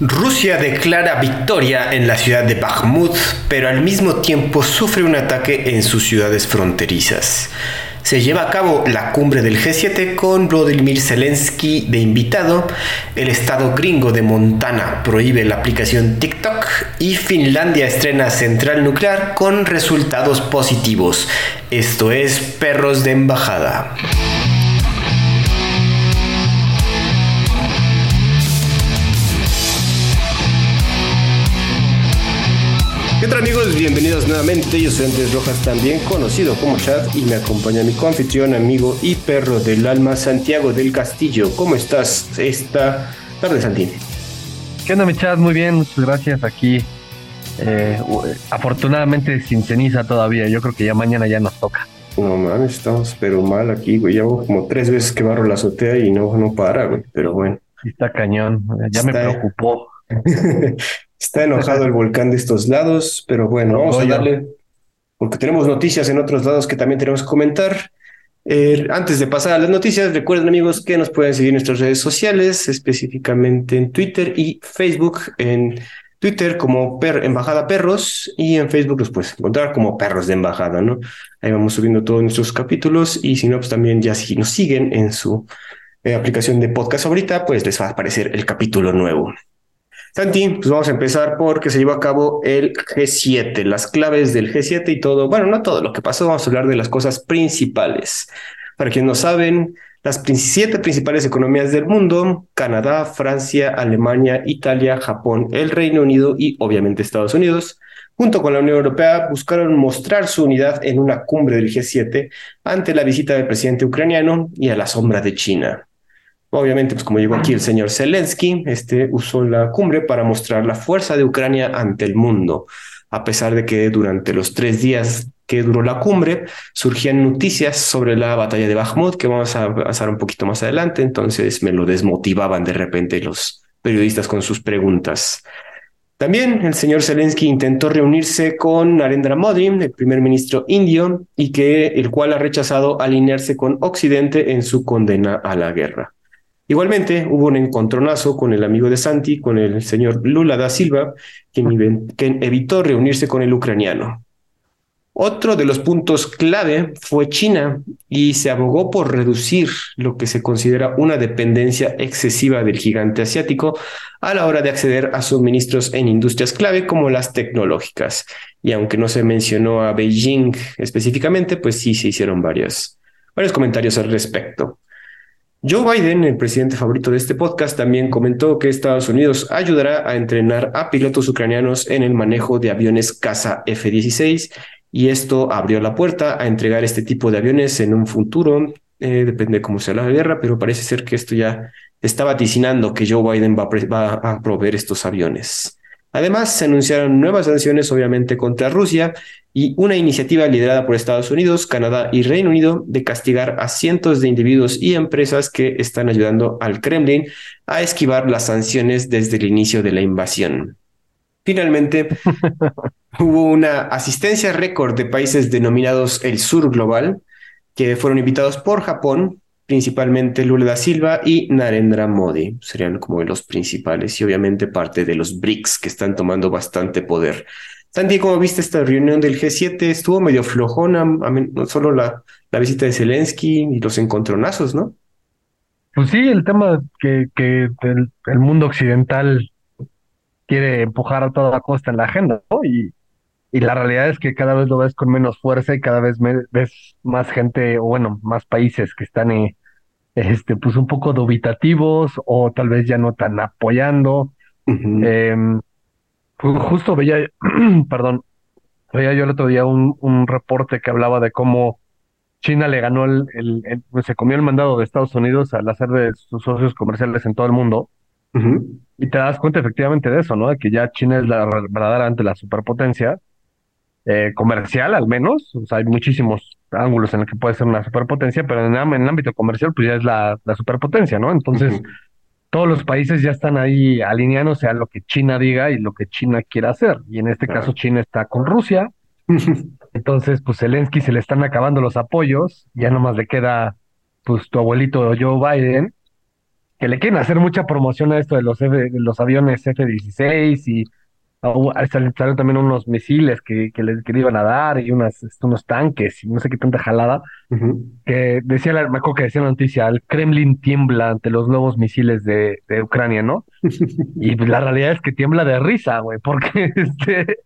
Rusia declara victoria en la ciudad de Bakhmut, pero al mismo tiempo sufre un ataque en sus ciudades fronterizas. Se lleva a cabo la cumbre del G7 con Vladimir Zelensky de invitado, el estado gringo de Montana prohíbe la aplicación TikTok y Finlandia estrena central nuclear con resultados positivos. Esto es Perros de Embajada. ¿Qué tal amigos? Bienvenidos nuevamente. Yo soy Andrés Rojas, también conocido como Chad, y me acompaña mi confitrión, amigo y perro del alma, Santiago del Castillo. ¿Cómo estás esta tarde, Santín? ¿Qué onda, mi Chad? Muy bien, muchas gracias. Aquí, eh, afortunadamente sin ceniza todavía. Yo creo que ya mañana ya nos toca. No mames, estamos pero mal aquí, güey. Llevo como tres veces que barro la azotea y no, no para, güey. Pero bueno. está cañón. Ya me preocupó. Está enojado el volcán de estos lados, pero bueno, vamos a darle, porque tenemos noticias en otros lados que también tenemos que comentar. Eh, antes de pasar a las noticias, recuerden amigos que nos pueden seguir en nuestras redes sociales, específicamente en Twitter y Facebook. En Twitter como per Embajada Perros y en Facebook los puedes encontrar como Perros de Embajada, ¿no? Ahí vamos subiendo todos nuestros capítulos y si no, pues también ya si nos siguen en su eh, aplicación de podcast ahorita, pues les va a aparecer el capítulo nuevo. Santi, pues vamos a empezar porque se llevó a cabo el G7, las claves del G7 y todo, bueno, no todo lo que pasó, vamos a hablar de las cosas principales. Para quienes no saben, las siete principales economías del mundo, Canadá, Francia, Alemania, Italia, Japón, el Reino Unido y obviamente Estados Unidos, junto con la Unión Europea, buscaron mostrar su unidad en una cumbre del G7 ante la visita del presidente ucraniano y a la sombra de China. Obviamente, pues como llegó aquí el señor Zelensky, este usó la cumbre para mostrar la fuerza de Ucrania ante el mundo, a pesar de que durante los tres días que duró la cumbre surgían noticias sobre la batalla de Bakhmut, que vamos a pasar un poquito más adelante, entonces me lo desmotivaban de repente los periodistas con sus preguntas. También el señor Zelensky intentó reunirse con Narendra Modi, el primer ministro indio, y que el cual ha rechazado alinearse con Occidente en su condena a la guerra. Igualmente, hubo un encontronazo con el amigo de Santi, con el señor Lula da Silva, quien, evitó reunirse con el ucraniano. Otro de los puntos clave fue China y se abogó por reducir lo que se considera una dependencia excesiva del gigante asiático a la hora de acceder a suministros en industrias clave como las tecnológicas. Y aunque no se mencionó a Beijing específicamente, pues sí se hicieron varios comentarios al respecto. Joe Biden, el presidente favorito de este podcast, también comentó que Estados Unidos ayudará a entrenar a pilotos ucranianos en el manejo de aviones caza F-16 y esto abrió la puerta a entregar este tipo de aviones en un futuro. Eh, depende de cómo sea la guerra, pero parece ser que esto ya está vaticinando que Joe Biden va a proveer estos aviones. Además, se anunciaron nuevas sanciones, obviamente, contra Rusia y una iniciativa liderada por Estados Unidos, Canadá y Reino Unido de castigar a cientos de individuos y empresas que están ayudando al Kremlin a esquivar las sanciones desde el inicio de la invasión. Finalmente, hubo una asistencia récord de países denominados el Sur Global, que fueron invitados por Japón, principalmente Lula da Silva y Narendra Modi. Serían como los principales y obviamente parte de los BRICS que están tomando bastante poder. Santi, ¿cómo viste esta reunión del G7? Estuvo medio flojona, no solo la, la visita de Zelensky y los encontronazos, ¿no? Pues sí, el tema que, que el, mundo occidental quiere empujar a toda costa en la agenda, ¿no? Y, y la realidad es que cada vez lo ves con menos fuerza y cada vez ves más gente, o bueno, más países que están eh, este, pues un poco dubitativos o tal vez ya no tan apoyando. Em, justo veía, perdón, veía yo el otro día un, un reporte que hablaba de cómo China le ganó el, el, pues, se comió el mandado de Estados Unidos al hacer de sus socios comerciales en todo el mundo. Y te das cuenta efectivamente de eso, ¿no? De que ya China es la verdadera ante la superpotencia eh, comercial al menos. O sea, hay muchísimos ángulos en el que puede ser una superpotencia, pero en, el ámbito comercial pues ya es la, la superpotencia, ¿no? Entonces, todos los países ya están ahí alineándose a lo que China diga y lo que China quiera hacer. Y en este caso China está con Rusia. Entonces, pues Zelensky se le están acabando los apoyos, ya nomás le queda pues tu abuelito Joe Biden. que le quieren hacer mucha promoción a esto de los, los aviones F-16 y salieron también unos misiles que, que les iban a dar y unas, este, unos tanques y no sé qué tanta jalada. Que decía, la, me acuerdo que decía la noticia, el Kremlin tiembla ante los nuevos misiles de, de Ucrania, ¿no? y la realidad es que tiembla de risa, güey, porque este,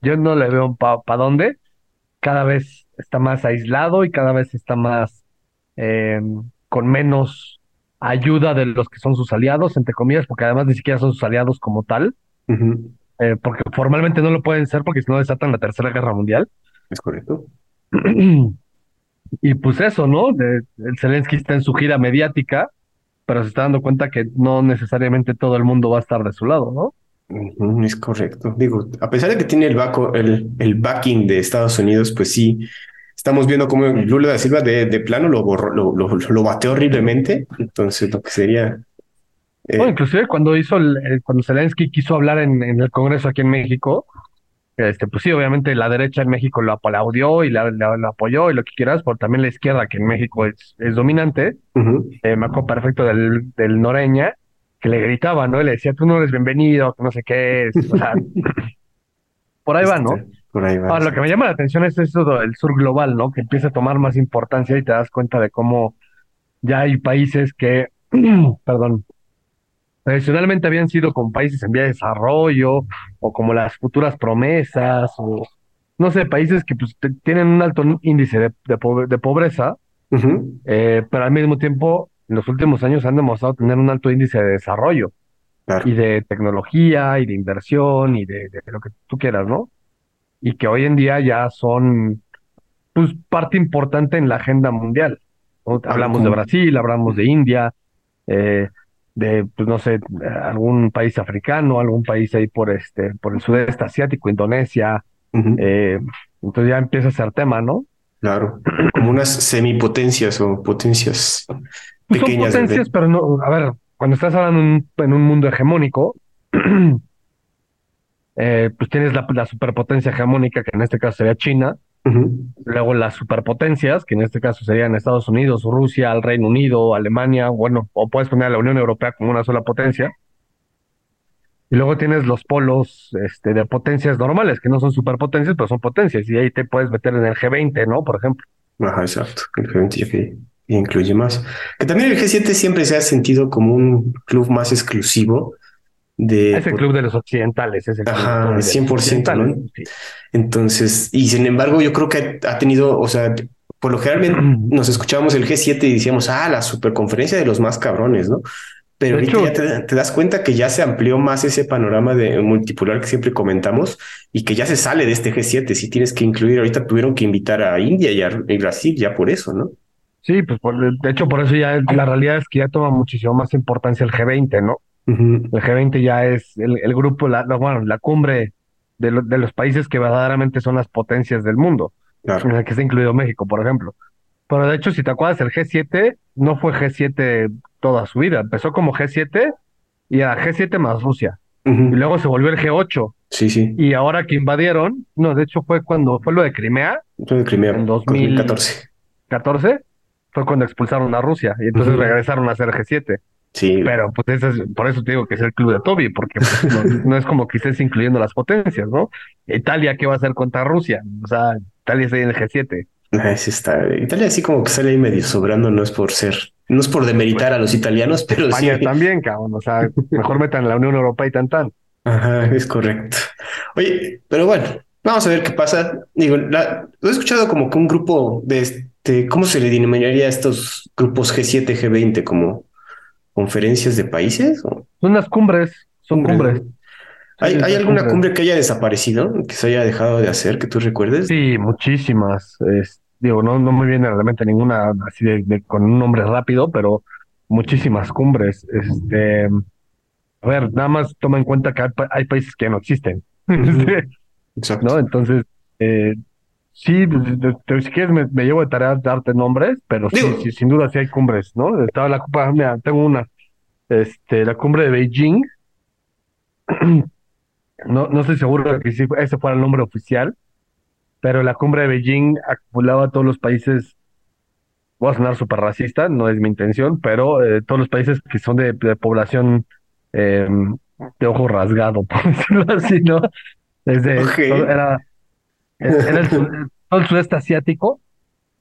yo no le veo para pa dónde. Cada vez está más aislado y cada vez está más eh, con menos ayuda de los que son sus aliados, entre comillas, porque además ni siquiera son sus aliados como tal, eh, porque formalmente no lo pueden ser porque si no desatan la Tercera Guerra Mundial. Es correcto. y pues eso, ¿no? el Zelensky está en su gira mediática, pero se está dando cuenta que no necesariamente todo el mundo va a estar de su lado, ¿no? Es correcto. Digo, a pesar de que tiene el, el, el backing de Estados Unidos, pues sí, estamos viendo cómo Lula da Silva de, de plano lo, borró, lo, lo, lo, bateó horriblemente. Entonces, lo que sería. Eh... inclusive cuando hizo el, cuando Zelensky quiso hablar en, en, el Congreso aquí en México, este, pues sí, obviamente la derecha en México lo aplaudió y lo apoyó y lo que quieras, pero también la izquierda, que en México es, es dominante, eh, me acuerdo perfecto del, del Noreña, que le gritaba, ¿no? Y le decía, tú no eres bienvenido, que no sé qué es. O sea, por ahí va, ¿no? Este, Ahora, lo que me llama la atención es eso del sur global, ¿no? Que empieza a tomar más importancia y te das cuenta de cómo ya hay países que, perdón, tradicionalmente habían sido como países en vía de desarrollo o como las futuras promesas o no sé, países que pues, tienen un alto índice de, de, pobreza, eh, pero al mismo tiempo en los últimos años han demostrado tener un alto índice de desarrollo y de tecnología y de inversión y de, de, lo que tú quieras, ¿no? y que hoy en día ya son pues parte importante en la agenda mundial. Hablamos de Brasil, hablamos de India, eh, de pues no sé, algún país africano, algún país ahí por este, por el sudeste asiático, Indonesia. eh, entonces ya empieza a ser tema, ¿no? Claro, como unas semipotencias o potencias pues pequeñas. Son potencias, pero no, a ver, cuando estás hablando en, en un mundo hegemónico, eh, pues tienes la, la, superpotencia hegemónica, que en este caso sería China, luego las superpotencias, que en este caso serían Estados Unidos, Rusia, el Reino Unido, Alemania, bueno, o puedes poner a la Unión Europea como una sola potencia. Y luego tienes los polos este, de potencias normales, que no son superpotencias, pero son potencias, y ahí te puedes meter en el G20, ¿no? Por ejemplo. Ajá, exacto, el G20 que incluye más. Que también el G7 siempre se ha sentido como un club más exclusivo, es el club de los occidentales, es el Ajá, 100%, ¿no? Entonces, y sin embargo, yo creo que ha tenido, o sea, por lo general nos escuchábamos el G7 y decíamos, ah, la superconferencia de los más cabrones, ¿no? Pero ahorita ya te, das cuenta que ya se amplió más ese panorama de multipolar que siempre comentamos y que ya se sale de este G7. Si tienes que incluir, ahorita tuvieron que invitar a India y a Brasil ya por eso, ¿no? Sí, pues de hecho por eso ya la realidad es que ya toma muchísimo más importancia el G20, ¿no? El G20 ya es el, el grupo, la, bueno, la cumbre de, de, los países que verdaderamente son las potencias del mundo, en el que está incluido México, por ejemplo. Pero de hecho, si te acuerdas, el G7 no fue G7 toda su vida. Empezó como G7 y era G7 más Rusia. Y luego se volvió el G8. Sí, sí. Y ahora que invadieron, no, de hecho fue cuando fue lo de Crimea. Lo de Crimea. En 2014. 14 fue cuando expulsaron a Rusia y entonces regresaron a ser G7. Sí. Pero pues por eso te digo que es el club de Toby, porque pues, no, es como que estés incluyendo las potencias, ¿no? Italia, ¿qué va a hacer contra Rusia? O sea, Italia está en el G7. Ah, está. Italia así como que sale ahí medio sobrando, no es por ser, no es por demeritar a los italianos, pero España también, cabrón. O sea, mejor metan la Unión Europea y tan tan. Ajá, es correcto. Oye, pero bueno, vamos a ver qué pasa. Digo, la, he escuchado como que un grupo de este, ¿cómo se le denominaría a estos grupos G7, G20? Como conferencias de países? Son las cumbres, son cumbres. ¿Hay, ¿Hay alguna cumbre que haya desaparecido, que se haya dejado de hacer, que tú recuerdes? Sí, muchísimas. digo, no, no me viene realmente ninguna así de, con un nombre rápido, pero muchísimas cumbres. Este, a ver, nada más toma en cuenta que hay, países que no existen. Exacto. ¿No? Entonces, eh, Sí, si quieres me, llevo de tarea darte nombres, pero sí, sin duda sí hay cumbres, ¿no? Estaba la mira, tengo una, este, la cumbre de Beijing. No, no estoy seguro de que si ese fuera el nombre oficial, pero la cumbre de Beijing acumulaba a todos los países voy a sonar súper racista, no es mi intención, pero eh, todos los países que son de, población em, de ojo rasgado, por decirlo así, ¿no? Desde, era, era el, todo el sudeste asiático,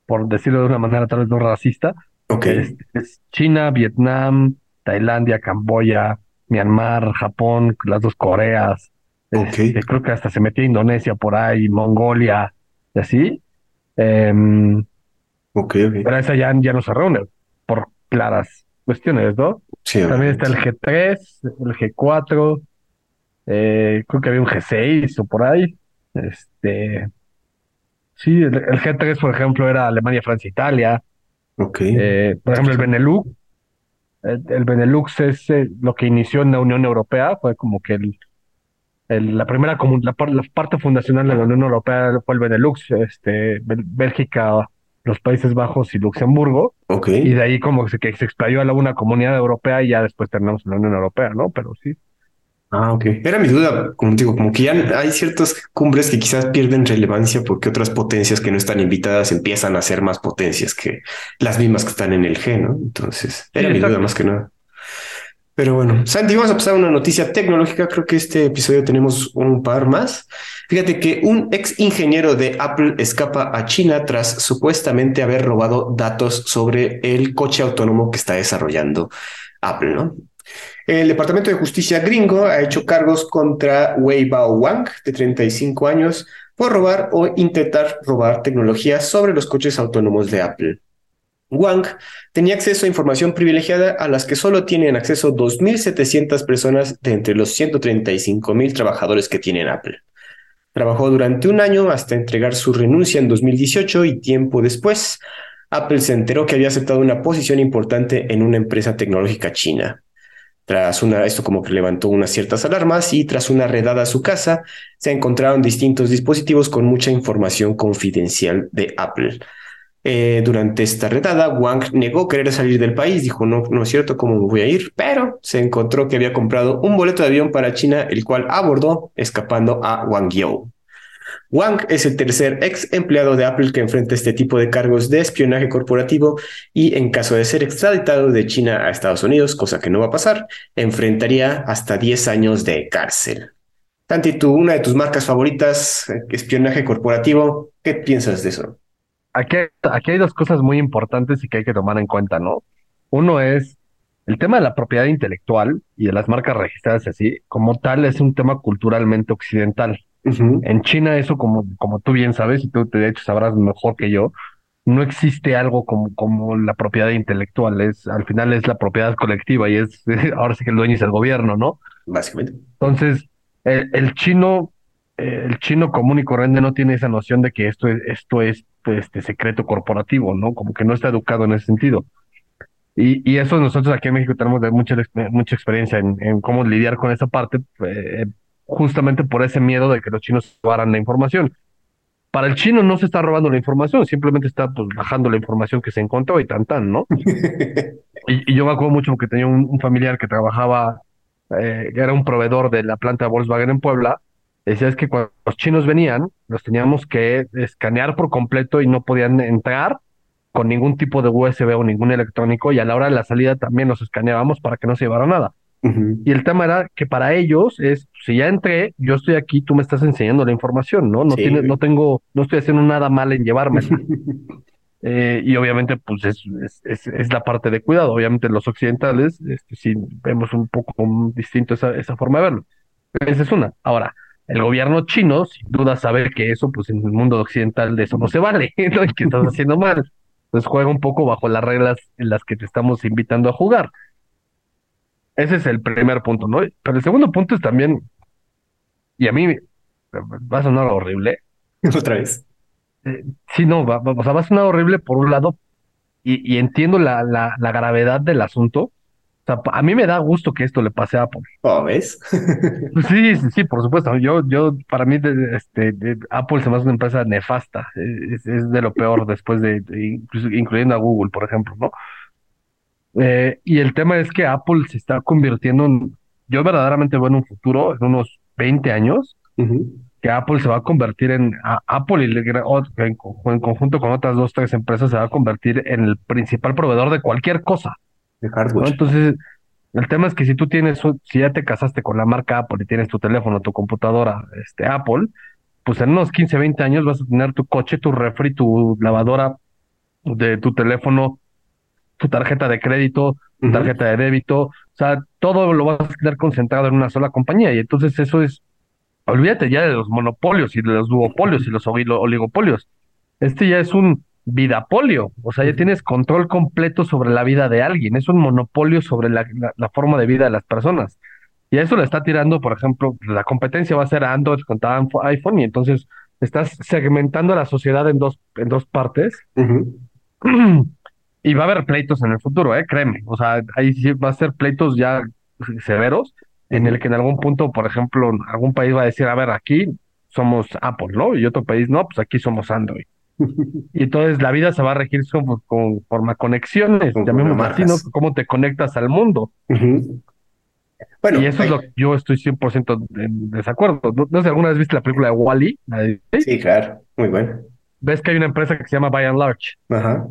por decirlo de una manera tal vez no racista. Okay. Es, China, Vietnam, Tailandia, Camboya, Myanmar, Japón, las dos Coreas. Okay. creo que hasta se metía Indonesia por ahí, Mongolia, y así. Eh, Pero esa ya, ya no se reúne por claras cuestiones, ¿no? Sí, También está el G3, el G4, eh, creo que había un G6 o por ahí. Este, sí, el, G3, por ejemplo, era Alemania, Francia, Italia. Okay. Eh, por ejemplo, el Benelux. El, Benelux es eh, lo que inició en la Unión Europea, fue como que el, la primera la, la, parte fundacional de la Unión Europea fue el Benelux, este, Bélgica, los Países Bajos y Luxemburgo. Okay. Y de ahí como que se, que se expandió a la una comunidad europea y ya después terminamos en la Unión Europea, ¿no? Pero sí. Ah, ok. Era mi duda, como digo, como que ya hay ciertas cumbres que quizás pierden relevancia porque otras potencias que no están invitadas empiezan a ser más potencias que las mismas que están en el G, ¿no? Entonces, era mi duda más que nada. Pero bueno, Santi, vamos a pasar a una noticia tecnológica. Creo que este episodio tenemos un par más. Fíjate que un ex ingeniero de Apple escapa a China tras supuestamente haber robado datos sobre el coche autónomo que está desarrollando Apple, ¿no? El Departamento de Justicia gringo ha hecho cargos contra Wei Bao Wang, de 35 años, por robar o intentar robar tecnología sobre los coches autónomos de Apple. Wang tenía acceso a información privilegiada a las que solo tienen acceso 2.700 personas de entre los 135.000 trabajadores que tienen Apple. Trabajó durante un año hasta entregar su renuncia en 2018 y tiempo después, Apple se enteró que había aceptado una posición importante en una empresa tecnológica china. Tras una, esto como que levantó unas ciertas alarmas y tras una redada a su casa, se encontraron distintos dispositivos con mucha información confidencial de Apple. Eh, durante esta redada, Wang negó querer salir del país, dijo, no, no es cierto, ¿cómo me voy a ir? Pero se encontró que había comprado un boleto de avión para China, el cual abordó escapando a Guangzhou. Wang es el tercer ex empleado de Apple que enfrenta este tipo de cargos de espionaje corporativo y en caso de ser extraditado de China a Estados Unidos, cosa que no va a pasar, enfrentaría hasta 10 años de cárcel. Tanti, tú, una de tus marcas favoritas, espionaje corporativo, ¿qué piensas de eso? Aquí, aquí hay dos cosas muy importantes y que hay que tomar en cuenta, ¿no? Uno es el tema de la propiedad intelectual y de las marcas registradas así, como tal, es un tema culturalmente occidental. En China eso, como, como tú bien sabes, y tú de hecho sabrás mejor que yo, no existe algo como, como la propiedad intelectual, es, al final es la propiedad colectiva y es, ahora sí que el dueño es el gobierno, ¿no? Básicamente. Entonces, el, chino, el chino común y corriente no tiene esa noción de que esto es, esto es este secreto corporativo, ¿no? Como que no está educado en ese sentido. Y, y eso nosotros aquí en México tenemos mucha, mucha experiencia en, en cómo lidiar con esa parte, eh, justamente por ese miedo de que los chinos robaran la información. Para el chino no se está robando la información, simplemente está pues, bajando la información que se encontró y tan tan, ¿no? y, yo me acuerdo mucho que tenía un, familiar que trabajaba, eh, era un proveedor de la planta de Volkswagen en Puebla, decía es que cuando los chinos venían, los teníamos que escanear por completo y no podían entrar con ningún tipo de USB o ningún electrónico y a la hora de la salida también los escaneábamos para que no se llevara nada. Y el tema era que para ellos es, si ya entré, yo estoy aquí, tú me estás enseñando la información, ¿no? No, tiene, no tengo, no estoy haciendo nada mal en llevarme. eh, y obviamente, pues es, es, es, la parte de cuidado. Obviamente los occidentales, este, sí vemos un poco distinto esa, esa forma de verlo. Esa es una. Ahora, el gobierno chino, sin duda, sabe que eso, pues en el mundo occidental de eso no se vale, ¿no? Que estás haciendo mal. Entonces juega un poco bajo las reglas en las que te estamos invitando a jugar. Ese es el primer punto, ¿no? Pero el segundo punto es también, y a mí va a sonar horrible. Otra vez. Eh, sí, no, va, o sea, va a sonar horrible por un lado, y, y entiendo la, la, la, gravedad del asunto. O sea, a mí me da gusto que esto le pase a Apple. ¿Oh, ves? Pues sí, sí, sí, por supuesto. Yo, yo, para mí, este, Apple se me hace una empresa nefasta. Es, es de lo peor después de, incluyendo a Google, por ejemplo, ¿no? Eh, y el tema es que Apple se está convirtiendo en, yo verdaderamente veo en un futuro, en unos 20 años, que Apple se va a convertir en, Apple y en, conjunto con otras dos, tres empresas se va a convertir en el principal proveedor de cualquier cosa. De hardware. Entonces, el tema es que si tú tienes, si ya te casaste con la marca Apple y tienes tu teléfono, tu computadora, este Apple, pues en unos 15, 20 años vas a tener tu coche, tu refri, tu lavadora de tu teléfono, tu tarjeta de crédito, tu tarjeta de débito, o sea, todo lo vas a tener concentrado en una sola compañía y entonces eso es olvídate ya de los monopolios y de los duopolios y los oligopolios. Este ya es un vidapolio, o sea, ya tienes control completo sobre la vida de alguien, es un monopolio sobre la, forma de vida de las personas. Y a eso le está tirando, por ejemplo, la competencia va a ser Android contra iPhone y entonces estás segmentando a la sociedad en dos, en dos partes. y va a haber pleitos en el futuro, eh, créeme. O sea, ahí sí va a ser pleitos ya severos en el que en algún punto, por ejemplo, algún país va a decir, a ver, aquí somos Apple, ¿no? Y otro país, no, pues aquí somos Android. y entonces la vida se va a regir con, con forma conexiones, ya mismo así, ¿no? Cómo te conectas al mundo. Bueno, y eso es lo que yo estoy 100% en desacuerdo. ¿No, sé si alguna vez viste la película de Wally? Sí, claro, muy bueno. Ves que hay una empresa que se llama By and Large, Ajá.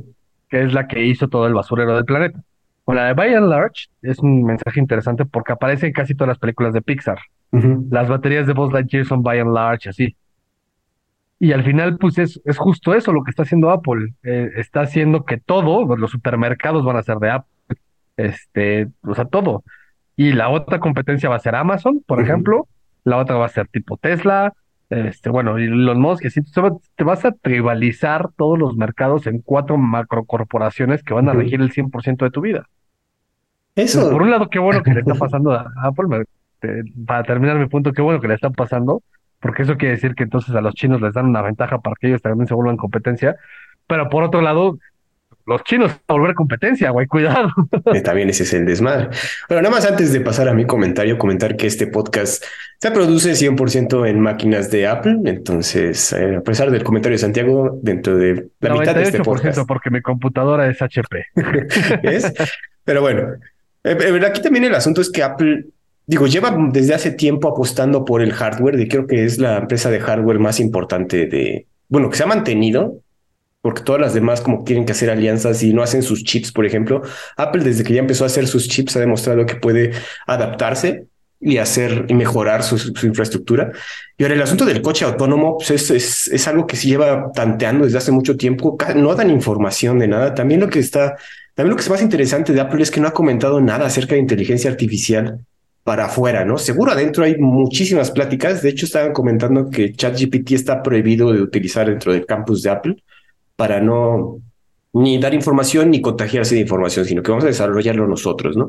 Que es la que hizo todo el basurero del planeta la de By and Large es un mensaje interesante porque aparece en casi todas las películas de Pixar. Las baterías de Buzz Lightyear son By and Large, así. Y al final, pues es, es justo eso lo que está haciendo Apple. Eh, está haciendo que todo, los supermercados van a ser de Apple. Este, o sea, todo. Y la otra competencia va a ser Amazon, por ejemplo. La otra va a ser tipo Tesla. Este, bueno, y los modos que sí, te vas a tribalizar todos los mercados en cuatro macrocorporaciones que van a regir el 100% de tu vida. Eso. Por un lado, qué bueno que le está pasando a Apple. para terminar mi punto, qué bueno que le está pasando, porque eso quiere decir que entonces a los chinos les dan una ventaja para que ellos también se vuelvan competencia. Pero por otro lado, los chinos a volver competencia, güey, cuidado. También ese es el desmadre. Bueno, nada más antes de pasar a mi comentario, comentar que este podcast se produce 100% en máquinas de Apple. Entonces, eh, a pesar del comentario de Santiago, dentro de la mitad de este podcast. porque mi computadora es HP. ¿Es? Pero bueno, eh, eh, aquí también el asunto es que Apple, digo, lleva desde hace tiempo apostando por el hardware, y creo que es la empresa de hardware más importante de, bueno, que se ha mantenido, porque todas las demás como quieren que hacer alianzas y no hacen sus chips, por ejemplo. Apple desde que ya empezó a hacer sus chips ha demostrado que puede adaptarse y hacer y mejorar su, infraestructura. Y ahora el asunto del coche autónomo pues es, es, es, algo que se lleva tanteando desde hace mucho tiempo. No dan información de nada. También lo que está también lo que es más interesante de Apple es que no ha comentado nada acerca de inteligencia artificial para afuera, ¿no? Seguro adentro hay muchísimas pláticas. De hecho, estaban comentando que ChatGPT está prohibido de utilizar dentro del campus de Apple para no ni dar información ni contagiarse de información, sino que vamos a desarrollarlo nosotros, ¿no?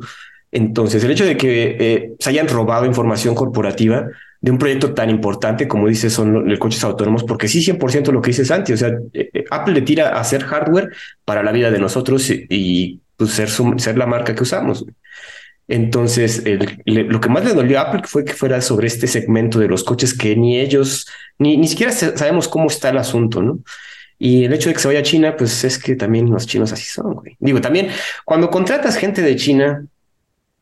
Entonces, el hecho de que eh, se hayan robado información corporativa de un proyecto tan importante como dice son los coches autónomos, porque sí, 100% lo que dice Santi, o sea, eh, eh, Apple le tira a hacer hardware para la vida de nosotros y, pues, ser, ser la marca que usamos. Entonces, lo que más le dolió a Apple fue que fuera sobre este segmento de los coches que ni ellos, ni, ni siquiera sabemos cómo está el asunto, ¿no? Y el hecho de que se vaya a China, pues es que también los chinos así son, güey. Digo, también cuando contratas gente de China,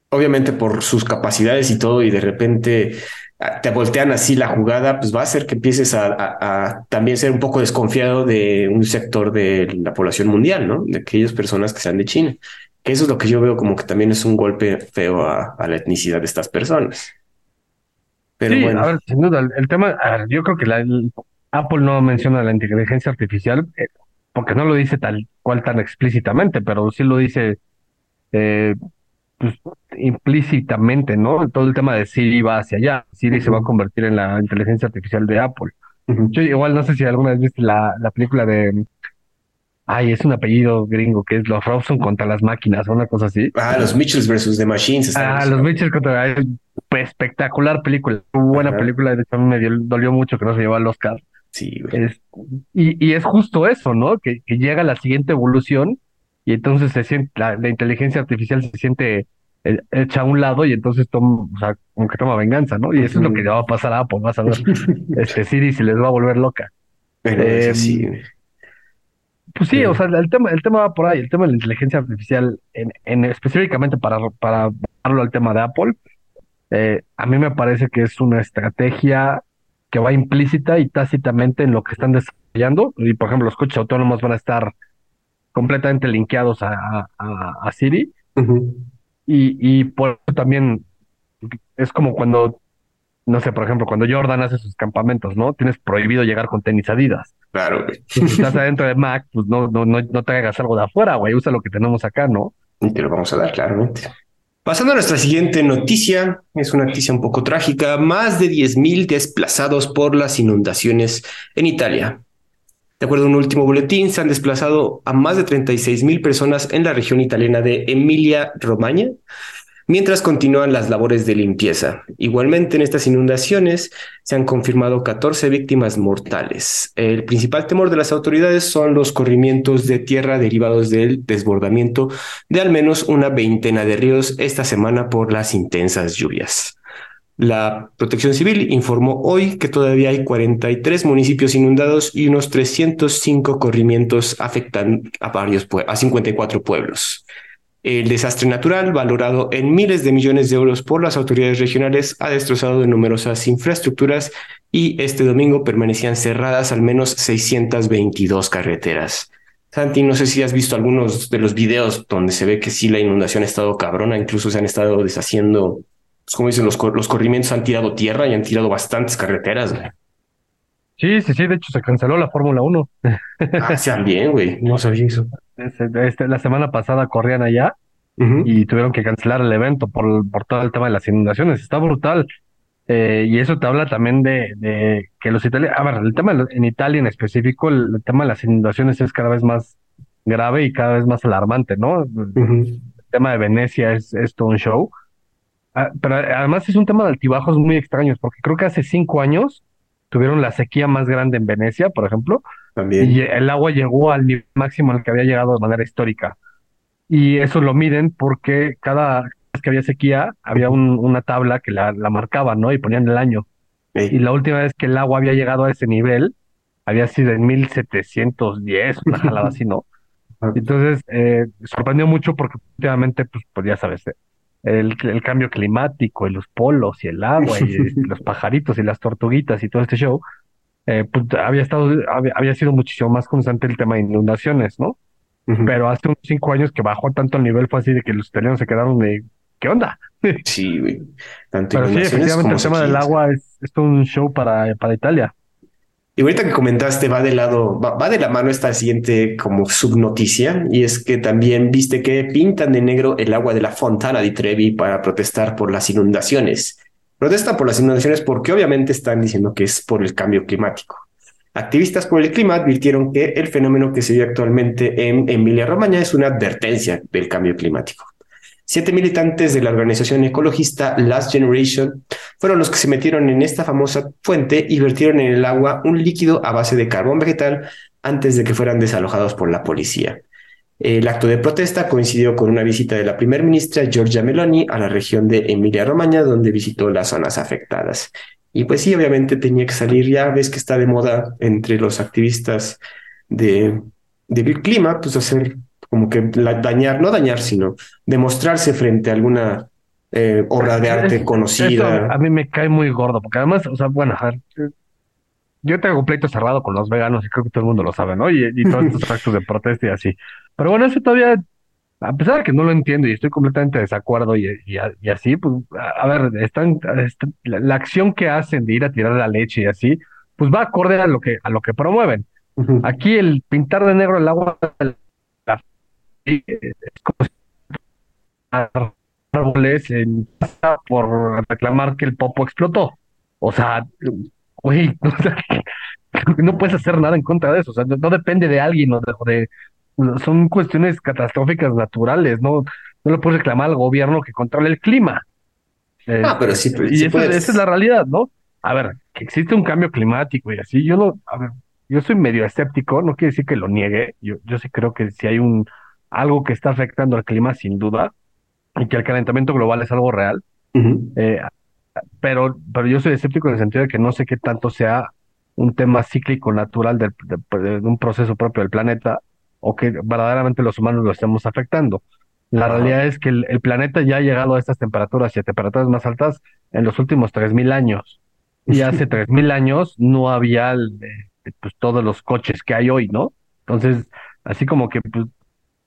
obviamente por sus capacidades y todo, y de repente te voltean así la jugada, pues va a hacer que empieces a, también ser un poco desconfiado de un sector de la población mundial, ¿no? De aquellas personas que sean de China. Que eso es lo que yo veo como que también es un golpe feo a, la etnicidad de estas personas. Pero bueno. A ver, sin duda, el, tema, yo creo que la, Apple no menciona la inteligencia artificial eh, porque no lo dice tal cual tan explícitamente, pero sí lo dice eh, pues, implícitamente, ¿no? Todo el tema de Siri va hacia allá. Siri se va a convertir en la inteligencia artificial de Apple. Yo igual no sé si alguna vez viste la, la película de... Ay, es un apellido gringo que es los Robson contra las máquinas o una cosa así. Ah, los Mitchells versus The Machines. Ah, los Mitchells contra... Espectacular película, buena película, de hecho a mí me dolió mucho que no se llevó al Oscar. Sí, y, y es justo eso, ¿no? Que, que llega la siguiente evolución y entonces se siente, la, inteligencia artificial se siente eh, hecha a un lado y entonces toma, o sea, como que toma venganza, ¿no? Y eso es lo que le va a pasar a Apple, vas a ver, este Siri se les va a volver loca. Pero eh, sí. Pues sí, o sea, el tema, el tema va por ahí, el tema de la inteligencia artificial, en, en específicamente para, para darlo al tema de Apple, eh, a mí me parece que es una estrategia que va implícita y tácitamente en lo que están desarrollando. Y por ejemplo, los coches autónomos van a estar completamente linkeados a, a, Siri. y, y por eso también es como cuando, no sé, por ejemplo, cuando Jordan hace sus campamentos, ¿no? Tienes prohibido llegar con tenis Adidas. Claro, güey. Si estás adentro de Mac, pues no, no, no, no te hagas algo de afuera, güey. Usa lo que tenemos acá, ¿no? Y te lo vamos a dar, claramente. Pasando a nuestra siguiente noticia, es una noticia un poco trágica. Más de 10.000 desplazados por las inundaciones en Italia. De acuerdo a un último boletín, se han desplazado a más de 36.000 personas en la región italiana de Emilia-Romagna, mientras continúan las labores de limpieza. Igualmente, en estas inundaciones se han confirmado 14 víctimas mortales. El principal temor de las autoridades son los corrimientos de tierra derivados del desbordamiento de al menos una veintena de ríos esta semana por las intensas lluvias. La Protección Civil informó hoy que todavía hay 43 municipios inundados y unos 305 corrimientos afectan a varios a 54 pueblos. El desastre natural, valorado en miles de millones de euros por las autoridades regionales, ha destrozado numerosas infraestructuras y este domingo permanecían cerradas al menos 622 carreteras. Santi, no sé si has visto algunos de los videos donde se ve que sí la inundación ha estado cabrona, incluso se han estado deshaciendo, pues, como dicen, los corrimientos han tirado tierra y han tirado bastantes carreteras. Sí, sí, sí, de hecho se canceló la Fórmula 1. Ah, sean bien, güey, no sabía eso. Este, la semana pasada corrían allá y tuvieron que cancelar el evento por, por todo el tema de las inundaciones. Está brutal. Eh, y eso te habla también de, de que los italianos, a ver, el tema en Italia en específico, el, tema de las inundaciones es cada vez más grave y cada vez más alarmante, ¿no? El tema de Venecia es, es todo un show. Ah, pero además es un tema de altibajos muy extraños, porque creo que hace cinco años tuvieron la sequía más grande en Venecia, por ejemplo, También. y el agua llegó al nivel máximo al que había llegado de manera histórica. Y eso lo miden porque cada vez que había sequía había una tabla que la, la marcaba, ¿no? Y ponían el año. Y la última vez que el agua había llegado a ese nivel había sido en 1710, una jalada así, ¿no? Entonces, eh, sorprendió mucho porque últimamente, pues, pues ya sabes, eh, el, el, cambio climático y los polos y el agua y los pajaritos y las tortuguitas y todo este show, eh, pues había estado, había, sido muchísimo más constante el tema de inundaciones, ¿no? Pero hace unos cinco años que bajó tanto el nivel fue así de que los italianos se quedaron de ¿qué onda? Sí, güey. Pero sí, efectivamente el tema del agua es, es un show para, para Italia. Y ahorita que comentaste, va de lado, va, de la mano esta siguiente como subnoticia, y es que también viste que pintan de negro el agua de la Fontana di Trevi para protestar por las inundaciones. Protestan por las inundaciones porque obviamente están diciendo que es por el cambio climático. Activistas por el clima advirtieron que el fenómeno que se vive actualmente en Emilia-Romagna es una advertencia del cambio climático. Siete militantes de la organización ecologista Last Generation fueron los que se metieron en esta famosa fuente y vertieron en el agua un líquido a base de carbón vegetal antes de que fueran desalojados por la policía. El acto de protesta coincidió con una visita de la primera ministra Giorgia Meloni a la región de Emilia-Romagna, donde visitó las zonas afectadas. Y pues sí, obviamente tenía que salir, ya ves que está de moda entre los activistas de, del clima, pues hacer como que dañar, no dañar, sino demostrarse frente a alguna eh, obra de arte conocida. a mí me cae muy gordo, porque además, o sea, bueno, yo tengo un pleito cerrado con los veganos y creo que todo el mundo lo sabe, ¿no? Y, todos estos actos de protesta y así. Pero bueno, eso todavía, a pesar de que no lo entiendo y estoy completamente de desacuerdo y, y, así, pues, a, ver, están, la, acción que hacen de ir a tirar la leche y así, pues va acorde a lo que, a lo que promueven. Aquí el pintar de negro el agua árboles en por reclamar que el popo explotó. O sea, güey, no puedes hacer nada en contra de eso. O sea, no, depende de alguien o de, son cuestiones catastróficas naturales. No, no le puedes reclamar al gobierno que controle el clima. ah, pero sí, y esa es la realidad, ¿no? A ver, que existe un cambio climático y así. Yo no, a ver, yo soy medio escéptico, no quiere decir que lo niegue. Yo, yo sí creo que si hay un algo que está afectando al clima sin duda y que el calentamiento global es algo real. Eh, pero, pero yo soy escéptico en el sentido de que no sé qué tanto sea un tema cíclico natural de, un proceso propio del planeta o que verdaderamente los humanos lo estemos afectando. La realidad es que el, planeta ya ha llegado a estas temperaturas y a temperaturas más altas en los últimos 3.000 años. y hace tres mil años no había eh, pues, todos los coches que hay hoy, ¿no? Entonces, así como que pues,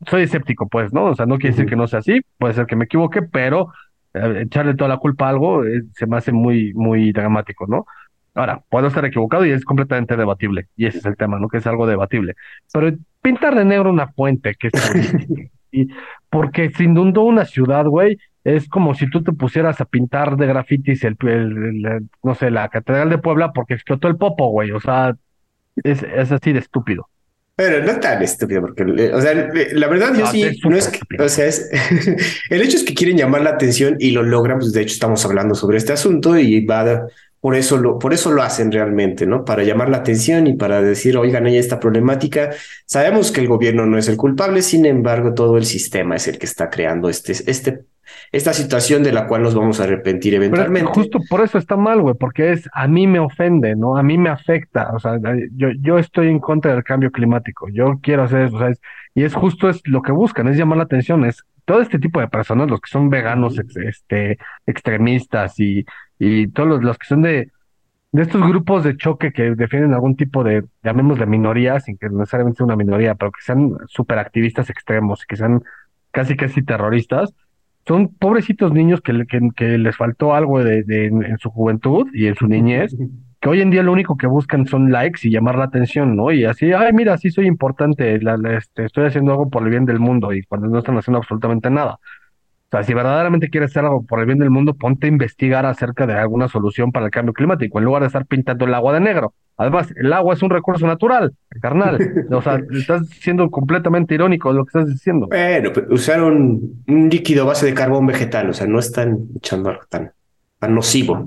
soy escéptico, pues, ¿no? O sea, no quiere decir que no sea así, puede ser que me equivoque, pero eh, echarle toda la culpa a algo eh, se me hace muy, muy dramático, ¿no? Ahora, puedo estar equivocado y es completamente debatible, y ese es el tema, ¿no? Que es algo debatible. Pero pintar de negro una fuente que es y porque se inundó una ciudad, güey, es como si tú te pusieras a pintar de grafitis el, el, no sé, la Catedral de Puebla porque explotó el popo, güey, o sea, es, es así de estúpido. Pero no tan estúpido, porque, o sea, la verdad yo sí, no es o sea, es, el hecho es que quieren llamar la atención y lo logran, pues de hecho estamos hablando sobre este asunto y va, por eso lo, por eso lo hacen realmente, ¿no? Para llamar la atención y para decir, oigan, hay esta problemática. Sabemos que el gobierno no es el culpable, sin embargo, todo el sistema es el que está creando este, este, esta situación de la cual nos vamos a arrepentir eventualmente. justo por eso está mal, güey, porque es, a mí me ofende, ¿no? A mí me afecta, o sea, yo, yo estoy en contra del cambio climático, yo quiero hacer eso, ¿sabes? Y es justo es lo que buscan, es llamar la atención, es todo este tipo de personas, los que son veganos, este, extremistas y y todos los, que son de, de estos grupos de choque que defienden algún tipo de, llamémosle minoría, sin que necesariamente sea una minoría, pero que sean superactivistas extremos, que sean casi casi terroristas, son pobrecitos niños que, que, que les faltó algo de, de, en su juventud y en su niñez, que hoy en día lo único que buscan son likes y llamar la atención, ¿no? Y así, ay, mira, sí soy importante, la, este, estoy haciendo algo por el bien del mundo y cuando no están haciendo absolutamente nada. O sea, si verdaderamente quieres hacer algo por el bien del mundo, ponte a investigar acerca de alguna solución para el cambio climático, en lugar de estar pintando el agua de negro. Además, el agua es un recurso natural, carnal. O sea, estás siendo completamente irónico de lo que estás diciendo. Bueno, usaron un líquido base de carbón vegetal, o sea, no están echando algo tan, tan nocivo.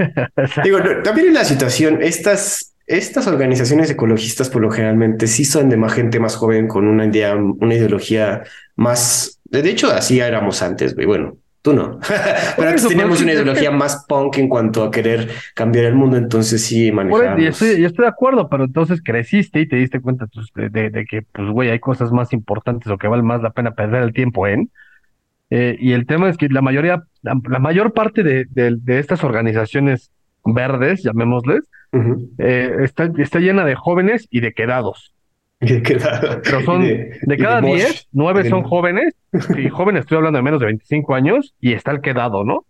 Digo, también en la situación, estas, estas organizaciones ecologistas por lo generalmente sí son de más gente más joven con una idea, una ideología más de hecho, así éramos antes, güey. Bueno, tú no. Pero antes teníamos una ideología más punk en cuanto a querer cambiar el mundo, entonces sí manejamos. Yo estoy, estoy de acuerdo, pero entonces creciste y te diste cuenta pues, de, que, pues, güey, hay cosas más importantes o que vale más la pena perder el tiempo en. Eh, y el tema es que la mayoría, la, mayor parte de, de, estas organizaciones verdes, llamémosles, eh, está, está llena de jóvenes y de quedados. Pero son de, cada 10, 9 son jóvenes, y jóvenes estoy hablando de menos de 25 años, y está el quedado, ¿no?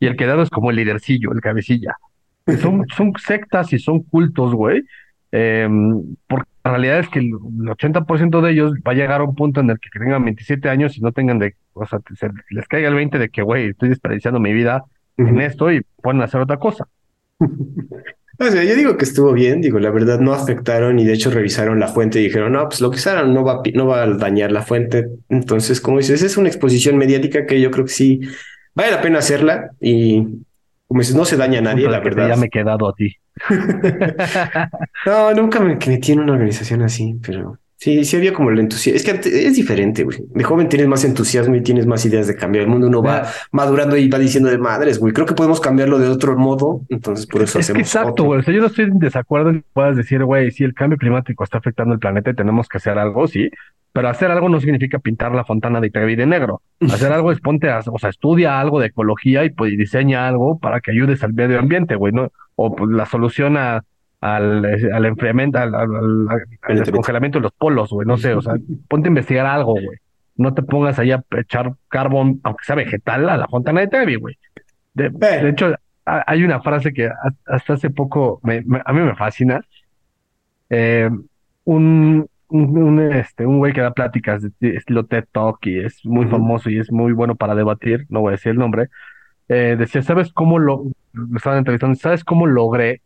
Y el quedado es como el lidercillo, el cabecilla. Son, son sectas y son cultos, güey. Eh, porque la realidad es que el 80% de ellos va a llegar a un punto en el que tengan 27 años y no tengan de, o sea, les caiga el 20 de que, güey, estoy desperdiciando mi vida en esto y pueden hacer otra cosa. O sea, yo digo que estuvo bien, digo, la verdad no afectaron y de hecho revisaron la fuente y dijeron, no, pues lo que usaron no va, no va a dañar la fuente. Entonces, como dices, es una exposición mediática que yo creo que sí vale la pena hacerla y como dices, no se daña a nadie, la verdad. Ya me he quedado a ti. no, nunca me metí en una organización así, pero Sí, sí había como el entusiasmo. Es que es diferente, güey. De joven tienes más entusiasmo y tienes más ideas de cambiar el mundo. Uno va madurando y va diciendo de madres, güey. Creo que podemos cambiarlo de otro modo. Entonces, por eso hacemos. exacto, güey. O sea, yo no estoy en desacuerdo en que puedas decir, güey, si el cambio climático está afectando el planeta y tenemos que hacer algo, sí. Pero hacer algo no significa pintar la fontana de Trevi de negro. Hacer algo es ponte a, o sea, estudia algo de ecología y pues diseña algo para que ayudes al medio ambiente, güey, ¿no? O pues, la solución a al, al enfriamiento, al, al, descongelamiento de los polos, güey, no sé, o sea, ponte a investigar algo, güey. No te pongas ahí a echar carbón, aunque sea vegetal, a la fontana de Trevi, güey. De, de, hecho, hay una frase que hasta hace poco me, a mí me fascina. Eh, un, un, este, un güey que da pláticas de estilo TED Talk y es muy famoso y es muy bueno para debatir, no voy a decir el nombre, eh, decía, ¿sabes cómo lo, me estaban entrevistando, ¿sabes cómo logré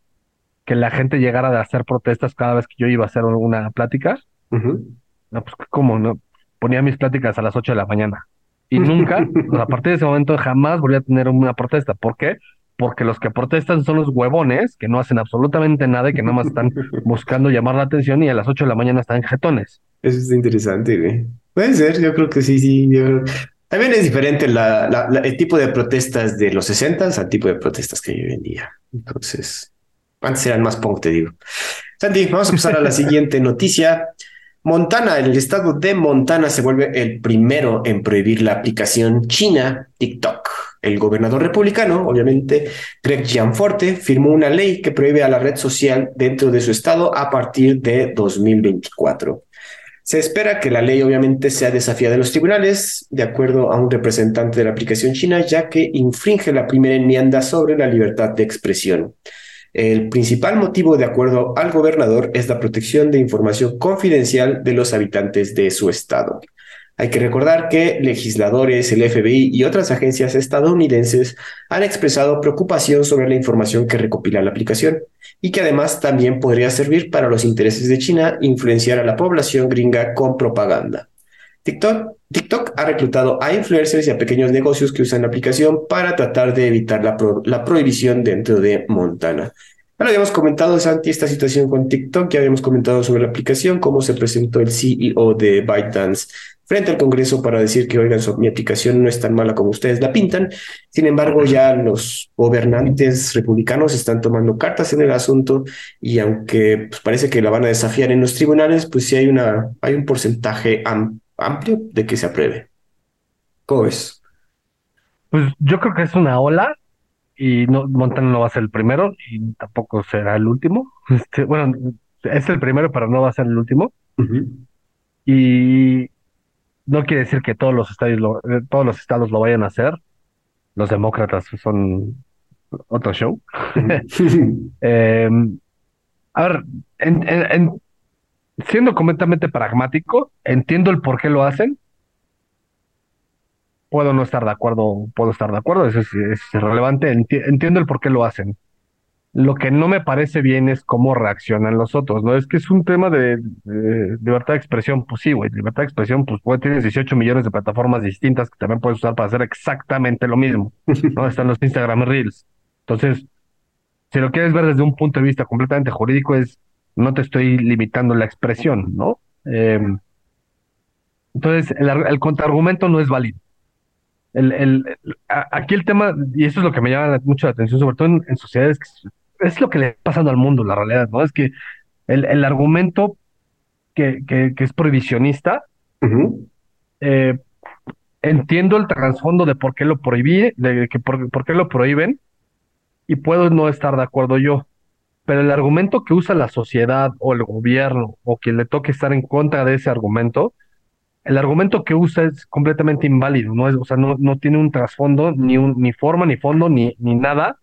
que la gente llegara a hacer protestas cada vez que yo iba a hacer una plática. No, pues, ¿cómo? No? Ponía mis pláticas a las 8 de la mañana. Y nunca, a partir de ese momento, jamás volví a tener una protesta. ¿Por qué? Porque los que protestan son los huevones que no hacen absolutamente nada y que nada más están buscando llamar la atención y a las 8 de la mañana están jetones. Eso es interesante, güey. Puede ser, yo creo que sí, sí. También es diferente la, el tipo de protestas de los 60 al tipo de protestas que hay hoy en día. Entonces, antes eran más punk, te digo. Santi, vamos a pasar a la siguiente noticia. Montana, el estado de Montana se vuelve el primero en prohibir la aplicación china TikTok. El gobernador republicano, obviamente, Greg Gianforte, firmó una ley que prohíbe a la red social dentro de su estado a partir de 2024. Se espera que la ley obviamente sea desafiada en los tribunales, de acuerdo a un representante de la aplicación china, ya que infringe la primera enmienda sobre la libertad de expresión. El principal motivo, de acuerdo al gobernador, es la protección de información confidencial de los habitantes de su estado. Hay que recordar que legisladores, el FBI y otras agencias estadounidenses han expresado preocupación sobre la información que recopila la aplicación y que además también podría servir para los intereses de China influenciar a la población gringa con propaganda. TikTok, TikTok ha reclutado a influencers y a pequeños negocios que usan la aplicación para tratar de evitar la, prohibición dentro de Montana. Ahora habíamos comentado, Santi, esta situación con TikTok, ya habíamos comentado sobre la aplicación, cómo se presentó el CEO de ByteDance frente al Congreso para decir que, oigan, mi aplicación no es tan mala como ustedes la pintan. Sin embargo, ya los gobernantes republicanos están tomando cartas en el asunto y aunque pues, parece que la van a desafiar en los tribunales, pues sí hay, una, hay un porcentaje amplio de que se apruebe. ¿Cómo ves? Pues yo creo que es una ola y no, Montana no va a ser el primero y tampoco será el último. Este, bueno, es el primero, pero no va a ser el último. Y no quiere decir que todos los estados lo, eh, todos los estados lo vayan a hacer. Los demócratas son otro show. Em, a ver, siendo completamente pragmático, entiendo el por qué lo hacen. Puedo no estar de acuerdo, puedo estar de acuerdo, eso es, es irrelevante. entiendo el por qué lo hacen. Lo que no me parece bien es cómo reaccionan los otros, ¿no? Es que es un tema de, libertad de expresión, pues sí, güey, libertad de expresión, pues puede, tienes 18 millones de plataformas distintas que también puedes usar para hacer exactamente lo mismo, ¿no? Están los Instagram Reels. Entonces, si lo quieres ver desde un punto de vista completamente jurídico, es, no te estoy limitando la expresión, ¿no? Em, entonces, el, el contraargumento no es válido. El, el, aquí el tema, y eso es lo que me llama mucho la atención, sobre todo en, sociedades, es lo que le está pasando al mundo, la realidad, ¿no? Es que el, argumento que, que, es prohibicionista, eh, entiendo el trasfondo de por qué lo prohibí, de que por, por, qué lo prohíben, y puedo no estar de acuerdo yo. Pero el argumento que usa la sociedad o el gobierno o quien le toque estar en contra de ese argumento, el argumento que usa es completamente inválido, no es, o sea, no, no tiene un trasfondo, ni un, ni forma, ni fondo, ni, ni nada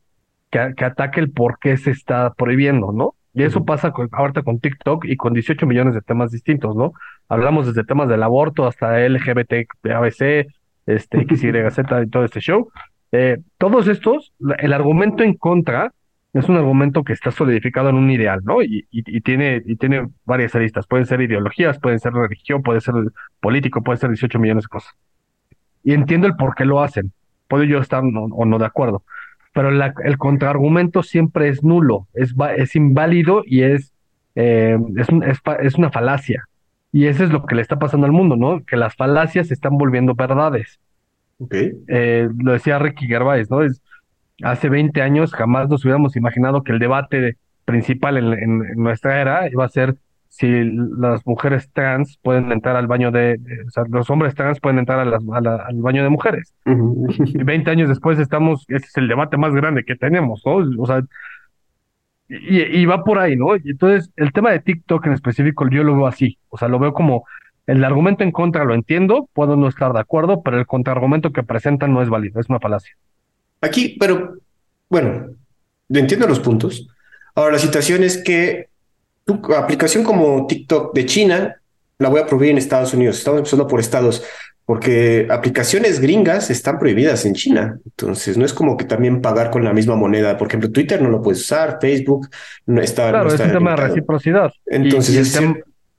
que, que ataque el por qué se está prohibiendo, ¿no? Y eso pasa con, ahorita con TikTok y con 18 millones de temas distintos, ¿no? Hablamos desde temas del aborto hasta LGBT, ABC, este, XYZ y todo este show. Eh, todos estos, el argumento en contra es un argumento que está solidificado en un ideal, ¿no? Y, y, tiene, y tiene varias aristas. Pueden ser ideologías, pueden ser religión, puede ser político, puede ser 18 millones de cosas. Y entiendo el por qué lo hacen. Puedo yo estar o no de acuerdo. Pero el contraargumento siempre es nulo, es, es inválido y es, eh, es, es, una falacia. Y eso es lo que le está pasando al mundo, ¿no? Que las falacias se están volviendo verdades. Okay. Eh, lo decía Ricky Gervais, ¿no? Es, hace 20 años jamás nos hubiéramos imaginado que el debate principal en, nuestra era iba a ser si las mujeres trans pueden entrar al baño de, o sea, los hombres trans pueden entrar al baño de mujeres. Y 20 años después estamos, ese es el debate más grande que tenemos, ¿no? O sea, y, y, va por ahí, ¿no? Y entonces, el tema de TikTok en específico, yo lo veo así, o sea, lo veo como el argumento en contra lo entiendo, puedo no estar de acuerdo, pero el contraargumento que presentan no es válido, es una falacia. Aquí, pero bueno, entiendo los puntos. Ahora, la situación es que tu aplicación como TikTok de China la voy a prohibir en Estados Unidos. Estamos empezando por estados, porque aplicaciones gringas están prohibidas en China. Entonces, no es como que también pagar con la misma moneda. Por ejemplo, Twitter no lo puedes usar, Facebook no está. Claro, es un tema de reciprocidad. Entonces,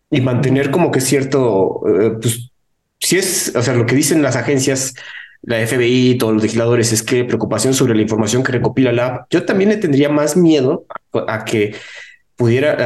y, mantener como que cierto, eh, pues, si es, o sea, lo que dicen las agencias la FBI, todos los legisladores, es que preocupación sobre la información que recopila la app. Yo también le tendría más miedo a, que pudiera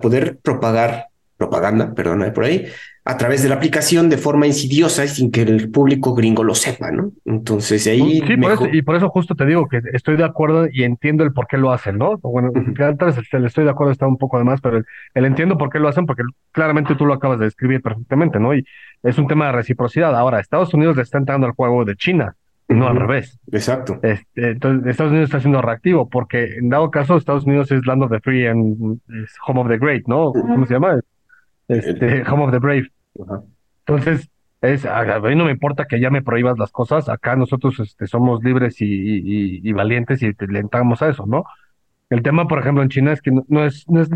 poder propagar propaganda, perdona, por ahí, a través de la aplicación de forma insidiosa y sin que el público gringo lo sepa, ¿no? Entonces ahí... Sí, por eso, y por eso justo te digo que estoy de acuerdo y entiendo el por qué lo hacen, ¿no? Bueno, tal vez le estoy de acuerdo, está un poco de más, pero el, entiendo por qué lo hacen, porque claramente tú lo acabas de describir perfectamente, ¿no? Y es un tema de reciprocidad. Ahora, Estados Unidos le está entrando al juego de China, no al revés. Exacto. Este, entonces, Estados Unidos está siendo reactivo, porque en dado caso, Estados Unidos es land of the free and home of the great, ¿no? ¿Cómo se llama? Este, home of the brave. Ajá. Entonces, es, a mí no me importa que ya me prohíbas las cosas, acá nosotros este, somos libres y, valientes y le entramos a eso, ¿no? El tema, por ejemplo, en China es que no, es, no es,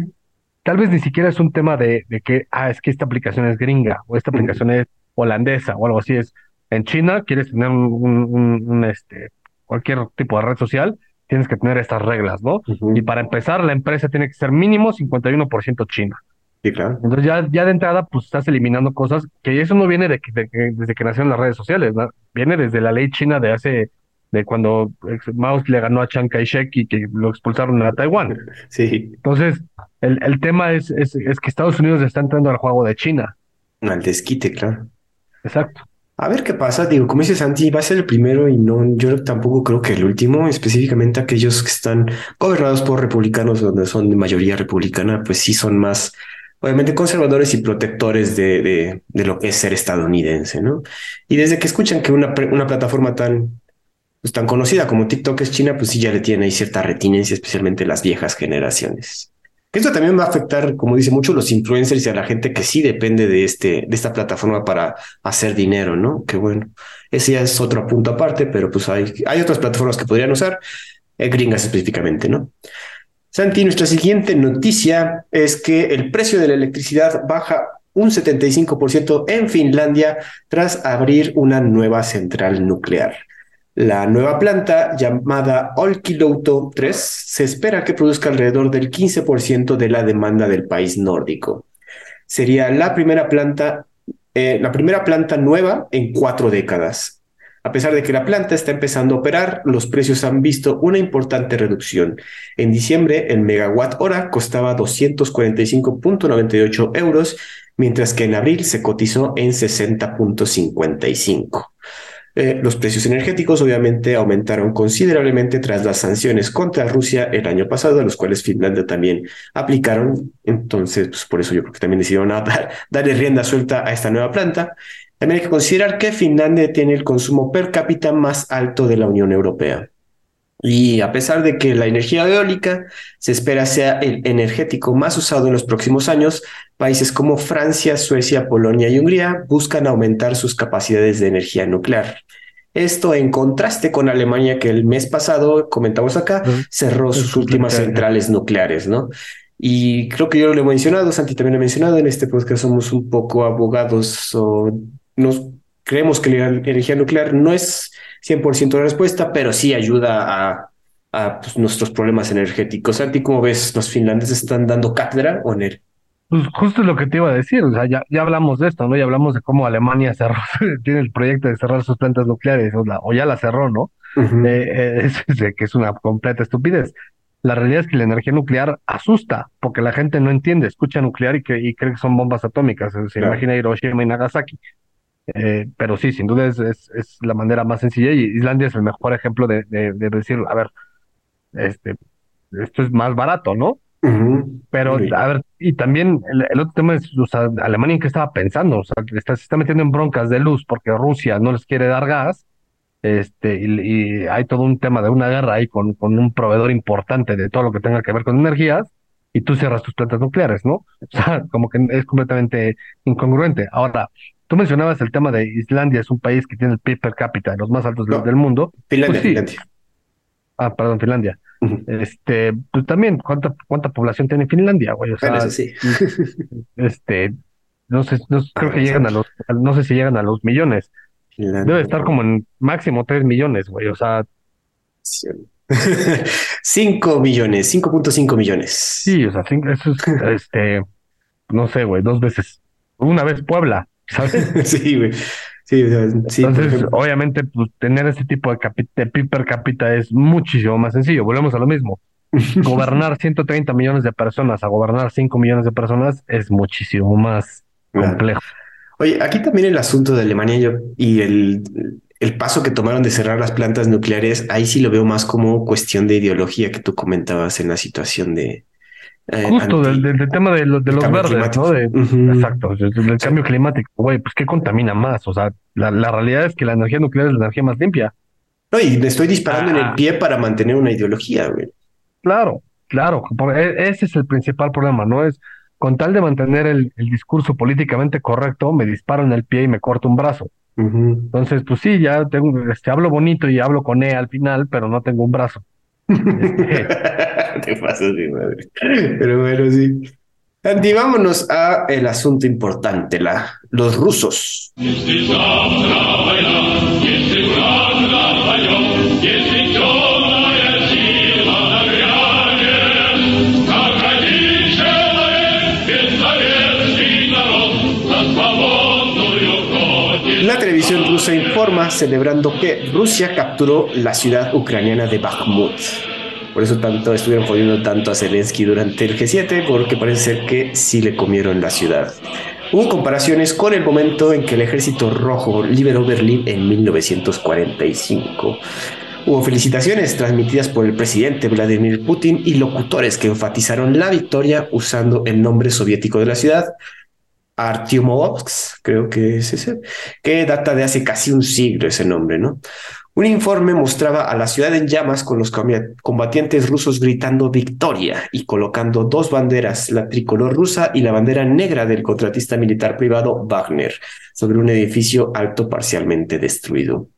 tal vez ni siquiera es un tema de, de, que, ah, es que esta aplicación es gringa o esta aplicación es holandesa o algo así, es, en China quieres tener un, este, cualquier tipo de red social, tienes que tener estas reglas, ¿no? Y para empezar, la empresa tiene que ser mínimo 51% china. Entonces ya, ya de entrada, pues estás eliminando cosas que eso no viene de, que, desde que nacieron las redes sociales, ¿no? viene desde la ley china de hace, de cuando Mao le ganó a Chiang Kai-shek y que lo expulsaron a Taiwán. Sí. Entonces, el, el tema es, es, es que Estados Unidos está entrando al juego de China. Al desquite, claro. Exacto. A ver qué pasa, digo, como dice Santi, va a ser el primero y no, yo tampoco creo que el último, específicamente aquellos que están gobernados por republicanos, donde son de mayoría republicana, pues sí son más obviamente conservadores y protectores de, de, de, lo que es ser estadounidense, ¿no? Y desde que escuchan que una, una plataforma tan, pues, tan conocida como TikTok es China, pues sí ya le tiene ahí cierta retinencia, especialmente las viejas generaciones. Esto también va a afectar, como dice mucho, los influencers y a la gente que sí depende de, este, de esta plataforma para hacer dinero, ¿no? Que bueno, ese ya es otro punto aparte, pero pues hay, hay otras plataformas que podrían usar, eh, gringas específicamente, ¿no? Santi, nuestra siguiente noticia es que el precio de la electricidad baja un 75% en Finlandia tras abrir una nueva central nuclear. La nueva planta, llamada Olkiluoto 3, se espera que produzca alrededor del 15% de la demanda del país nórdico. Sería la primera planta, eh, la primera planta nueva en cuatro décadas a pesar de que la planta está empezando a operar, los precios han visto una importante reducción. En diciembre, el megawatt hora costaba 245.98 euros, mientras que en abril se cotizó en 60.55. Eh, los precios energéticos obviamente aumentaron considerablemente tras las sanciones contra Rusia el año pasado, a los cuales Finlandia también aplicaron. Entonces, pues, por eso yo creo que también decidieron dar, darle rienda suelta a esta nueva planta. También hay que considerar que Finlandia tiene el consumo per cápita más alto de la Unión Europea. Y a pesar de que la energía eólica se espera sea el energético más usado en los próximos años, países como Francia, Suecia, Polonia y Hungría buscan aumentar sus capacidades de energía nuclear. Esto en contraste con Alemania, que el mes pasado, comentamos acá, cerró sus últimas centrales nucleares, ¿no? Y creo que yo lo he mencionado, Santi también lo ha mencionado, en este podcast somos un poco abogados o nos creemos que la energía nuclear no es 100% la respuesta, pero sí ayuda a, a pues, nuestros problemas energéticos. ¿A ti cómo ves? ¿Los finlandeses están dando cátedra o no? Pues justo lo que te iba a decir, o sea, ya, ya hablamos de esto, ¿no? Ya hablamos de cómo Alemania cerró, tiene el proyecto de cerrar sus plantas nucleares, o, o ya la cerró, ¿no? Eh, es, que es una completa estupidez. La realidad es que la energía nuclear asusta, porque la gente no entiende, escucha nuclear y, que, y cree que son bombas atómicas, se imagina Hiroshima y Nagasaki. Eh, pero sí, sin duda es, es, la manera más sencilla y Islandia es el mejor ejemplo de, de, decir, a ver, este, esto es más barato, ¿no? Pero, a ver, y también el, otro tema es, o sea, Alemania en qué estaba pensando, o sea, está, se está metiendo en broncas de luz porque Rusia no les quiere dar gas, este, y, hay todo un tema de una guerra ahí con, con un proveedor importante de todo lo que tenga que ver con energías, y tú cierras tus plantas nucleares, ¿no? O sea, como que es completamente incongruente. Ahora, Tú mencionabas el tema de Islandia, es un país que tiene el PIB per cápita de los más altos del mundo. Finlandia, pues Finlandia. Ah, perdón, Finlandia. Este, pues también, ¿cuánta, cuánta población tiene Finlandia, güey? O sea, sí. este, no sé, no, creo que llegan a los, no sé si llegan a los millones. Debe estar como en máximo tres millones, güey, o sea. 5 millones, 5.5 millones. Sí, o sea, eso es, este, no sé, güey, dos veces. Una vez Puebla. ¿sabes? sí, güey. Sí, Entonces, obviamente, pues, tener ese tipo de, de PIB per cápita es muchísimo más sencillo. Volvemos a lo mismo. gobernar 130 millones de personas a gobernar 5 millones de personas es muchísimo más complejo. Oye, aquí también el asunto de Alemania y el, el paso que tomaron de cerrar las plantas nucleares, ahí sí lo veo más como cuestión de ideología que tú comentabas en la situación de... Eh, Justo del, tema de, los verdes, ¿no? Exacto, del, cambio climático. Güey, pues ¿qué contamina más? O sea, la, realidad es que la energía nuclear es la energía más limpia. No, y le estoy disparando en el ah. pie para mantener una ideología, güey. Claro, claro. E, ese es el principal problema, ¿no? Es con tal de mantener el, el discurso políticamente correcto, me disparo en el pie y me corto un brazo. Entonces, pues sí, ya tengo, este, hablo bonito y hablo con E al final, pero no tengo un brazo. Te pasas de madre. Pero bueno, sí. Andy, vámonos a el asunto importante, la, los rusos. Rusa informa celebrando que Rusia capturó la ciudad ucraniana de Bakhmut. Por eso tanto estuvieron jodiendo tanto a Zelensky durante el G7, porque parece ser que sí le comieron la ciudad. Hubo comparaciones con el momento en que el ejército rojo liberó Berlín en 1945. Hubo felicitaciones transmitidas por el presidente Vladimir Putin y locutores que enfatizaron la victoria usando el nombre soviético de la ciudad, Artyomovsk, creo que es ese, que data de hace casi un siglo ese nombre, ¿no? Un informe mostraba a la ciudad en llamas con los combatientes rusos gritando victoria y colocando dos banderas, la tricolor rusa y la bandera negra del contratista militar privado Wagner, sobre un edificio alto parcialmente destruido.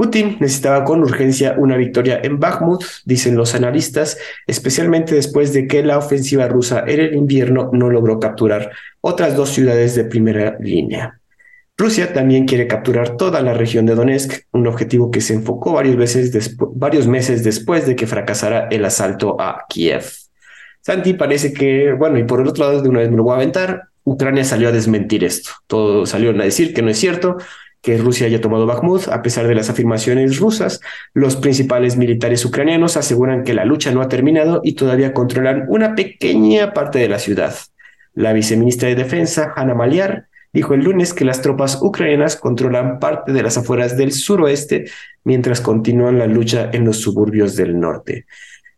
Putin necesitaba con urgencia una victoria en Bakhmut, dicen los analistas, especialmente después de que la ofensiva rusa en el invierno no logró capturar otras dos ciudades de primera línea. Rusia también quiere capturar toda la región de Donetsk, un objetivo que se enfocó varios, varios meses después de que fracasara el asalto a Kiev. Santi parece que, bueno, y por el otro lado, de una vez me lo voy a aventar, Ucrania salió a desmentir esto. Todos salieron a decir que no es cierto, que Rusia haya tomado Bakhmut, a pesar de las afirmaciones rusas. Los principales militares ucranianos aseguran que la lucha no ha terminado y todavía controlan una pequeña parte de la ciudad. La viceministra de Defensa, Hanna Maliar, dijo el lunes que las tropas ucranianas controlan parte de las afueras del suroeste mientras continúan la lucha en los suburbios del norte.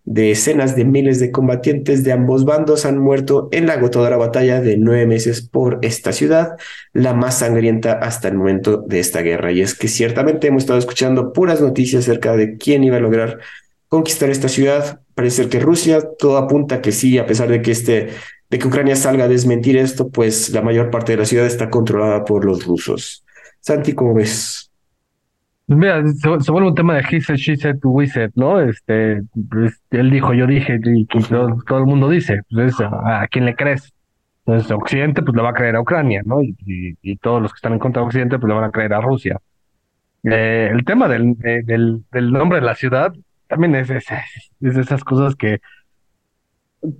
Decenas de miles de combatientes de ambos bandos han muerto en la agotadora batalla de nueve meses por esta ciudad, la más sangrienta hasta el momento de esta guerra. Y es que ciertamente hemos estado escuchando puras noticias acerca de quién iba a lograr conquistar esta ciudad. Parece ser que Rusia, todo apunta que sí, a pesar de que este, de que Ucrania salga a desmentir esto, pues la mayor parte de la ciudad está controlada por los rusos. Santi, ¿cómo ves? Pues mira, se, vuelve un tema de he said, she said, we said, ¿no? Este, pues, él dijo, yo dije, y todo, el mundo dice, pues ¿a, quién le crees? Entonces, Occidente, pues le va a creer a Ucrania, ¿no? Y, y, todos los que están en contra de Occidente, pues le van a creer a Rusia. Eh, el tema del, del, del, nombre de la ciudad también es, es, es, de esas cosas que,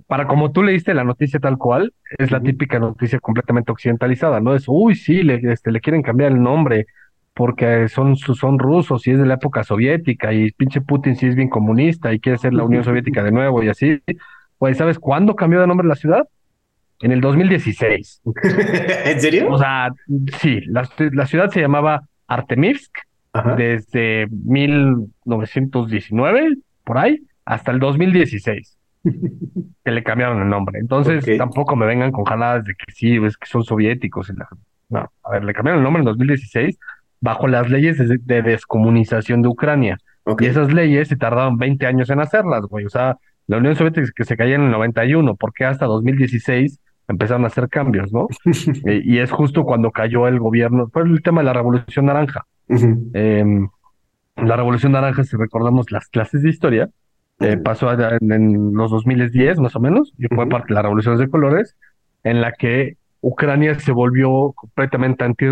para como tú leíste la noticia tal cual, es la típica noticia completamente occidentalizada, ¿no? Es, uy, sí, le, este, le quieren cambiar el nombre, porque son, son rusos y es de la época soviética y pinche Putin sí es bien comunista y quiere ser la Unión Soviética de nuevo y así. Pues, ¿sabes cuándo cambió de nombre la ciudad? En el 2016. ¿En serio? O sea, sí, la, la ciudad se llamaba Artemivsk desde 1919, por ahí, hasta el 2016. que le cambiaron el nombre. Entonces, tampoco me vengan con jaladas de que sí, es que son soviéticos. No, a ver, le cambiaron el nombre en 2016 bajo las leyes de, descomunización de Ucrania. Y esas leyes se tardaron 20 años en hacerlas, güey. O sea, la Unión Soviética que se cayó en el 91, porque hasta 2016 empezaron a hacer cambios, ¿no? y, es justo cuando cayó el gobierno, fue el tema de la Revolución Naranja. Em, la Revolución Naranja, si recordamos las clases de historia, eh, pasó en, en, los 2010 más o menos, y fue parte de las revoluciones de colores, en la que Ucrania se volvió completamente anti,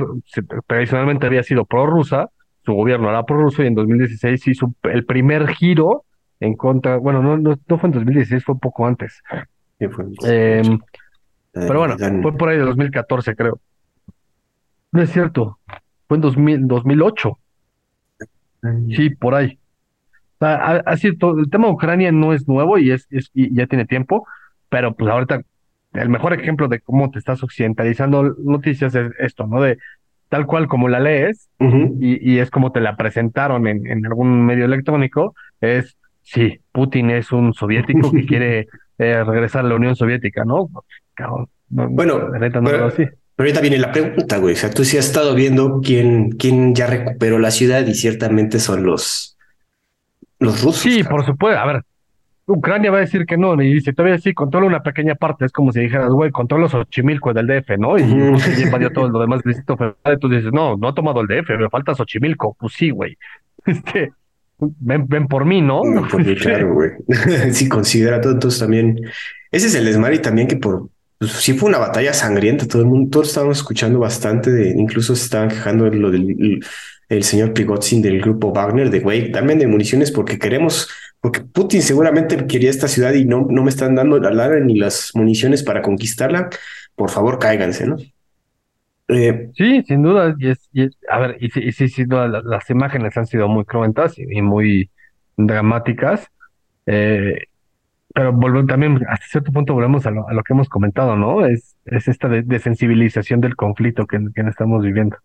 tradicionalmente había sido prorrusa, su gobierno era prorruso y en 2016 hizo el primer giro en contra, bueno, no, no, fue en 2016, fue un poco antes. Em, pero bueno, fue por ahí de 2014, creo. No es cierto, fue en 2000, 2008. Sí, por ahí. Así, el tema de Ucrania no es nuevo y, es, y ya tiene tiempo, pero pues ahorita el mejor ejemplo de cómo te estás occidentalizando noticias es esto, ¿no? De tal cual como la lees y, y, es como te la presentaron en, en algún medio electrónico, es, sí, Putin es un soviético que quiere eh, regresar a la Unión Soviética, ¿no? bueno, pero, ahorita viene la pregunta, güey. O sea, tú sí has estado viendo quién, quién ya recuperó la ciudad y ciertamente son los, los rusos. Sí, por supuesto. A ver, Ucrania va a decir que no, y dice, todavía sí, controla una pequeña parte, es como si dijeras, güey, controla Xochimilco del DF, ¿no? Y, invadió todo lo demás del distrito federal, tú dices, no, no ha tomado el DF, me falta Xochimilco, pues sí, güey. Este, ven, ven por mí, ¿no? por mí, claro, güey. sí, considera todo, entonces también, ese es el desmadre y también que por, pues, sí fue una batalla sangrienta, todo el mundo, todos estábamos escuchando bastante, de, incluso se estaban quejando de lo del el señor Prigozhin del grupo Wagner, de güey, dame de municiones porque queremos porque Putin seguramente quería esta ciudad y no, no me están dando la lana ni las municiones para conquistarla, por favor cáiganse, ¿no? Eh, sí, sin duda, y es, a ver, y, sí, sin duda, las, imágenes han sido muy cruentas y, muy dramáticas, eh, pero volvemos también, hasta cierto punto volvemos a lo, a lo que hemos comentado, ¿no? Es, es esta desensibilización del conflicto que, que estamos viviendo.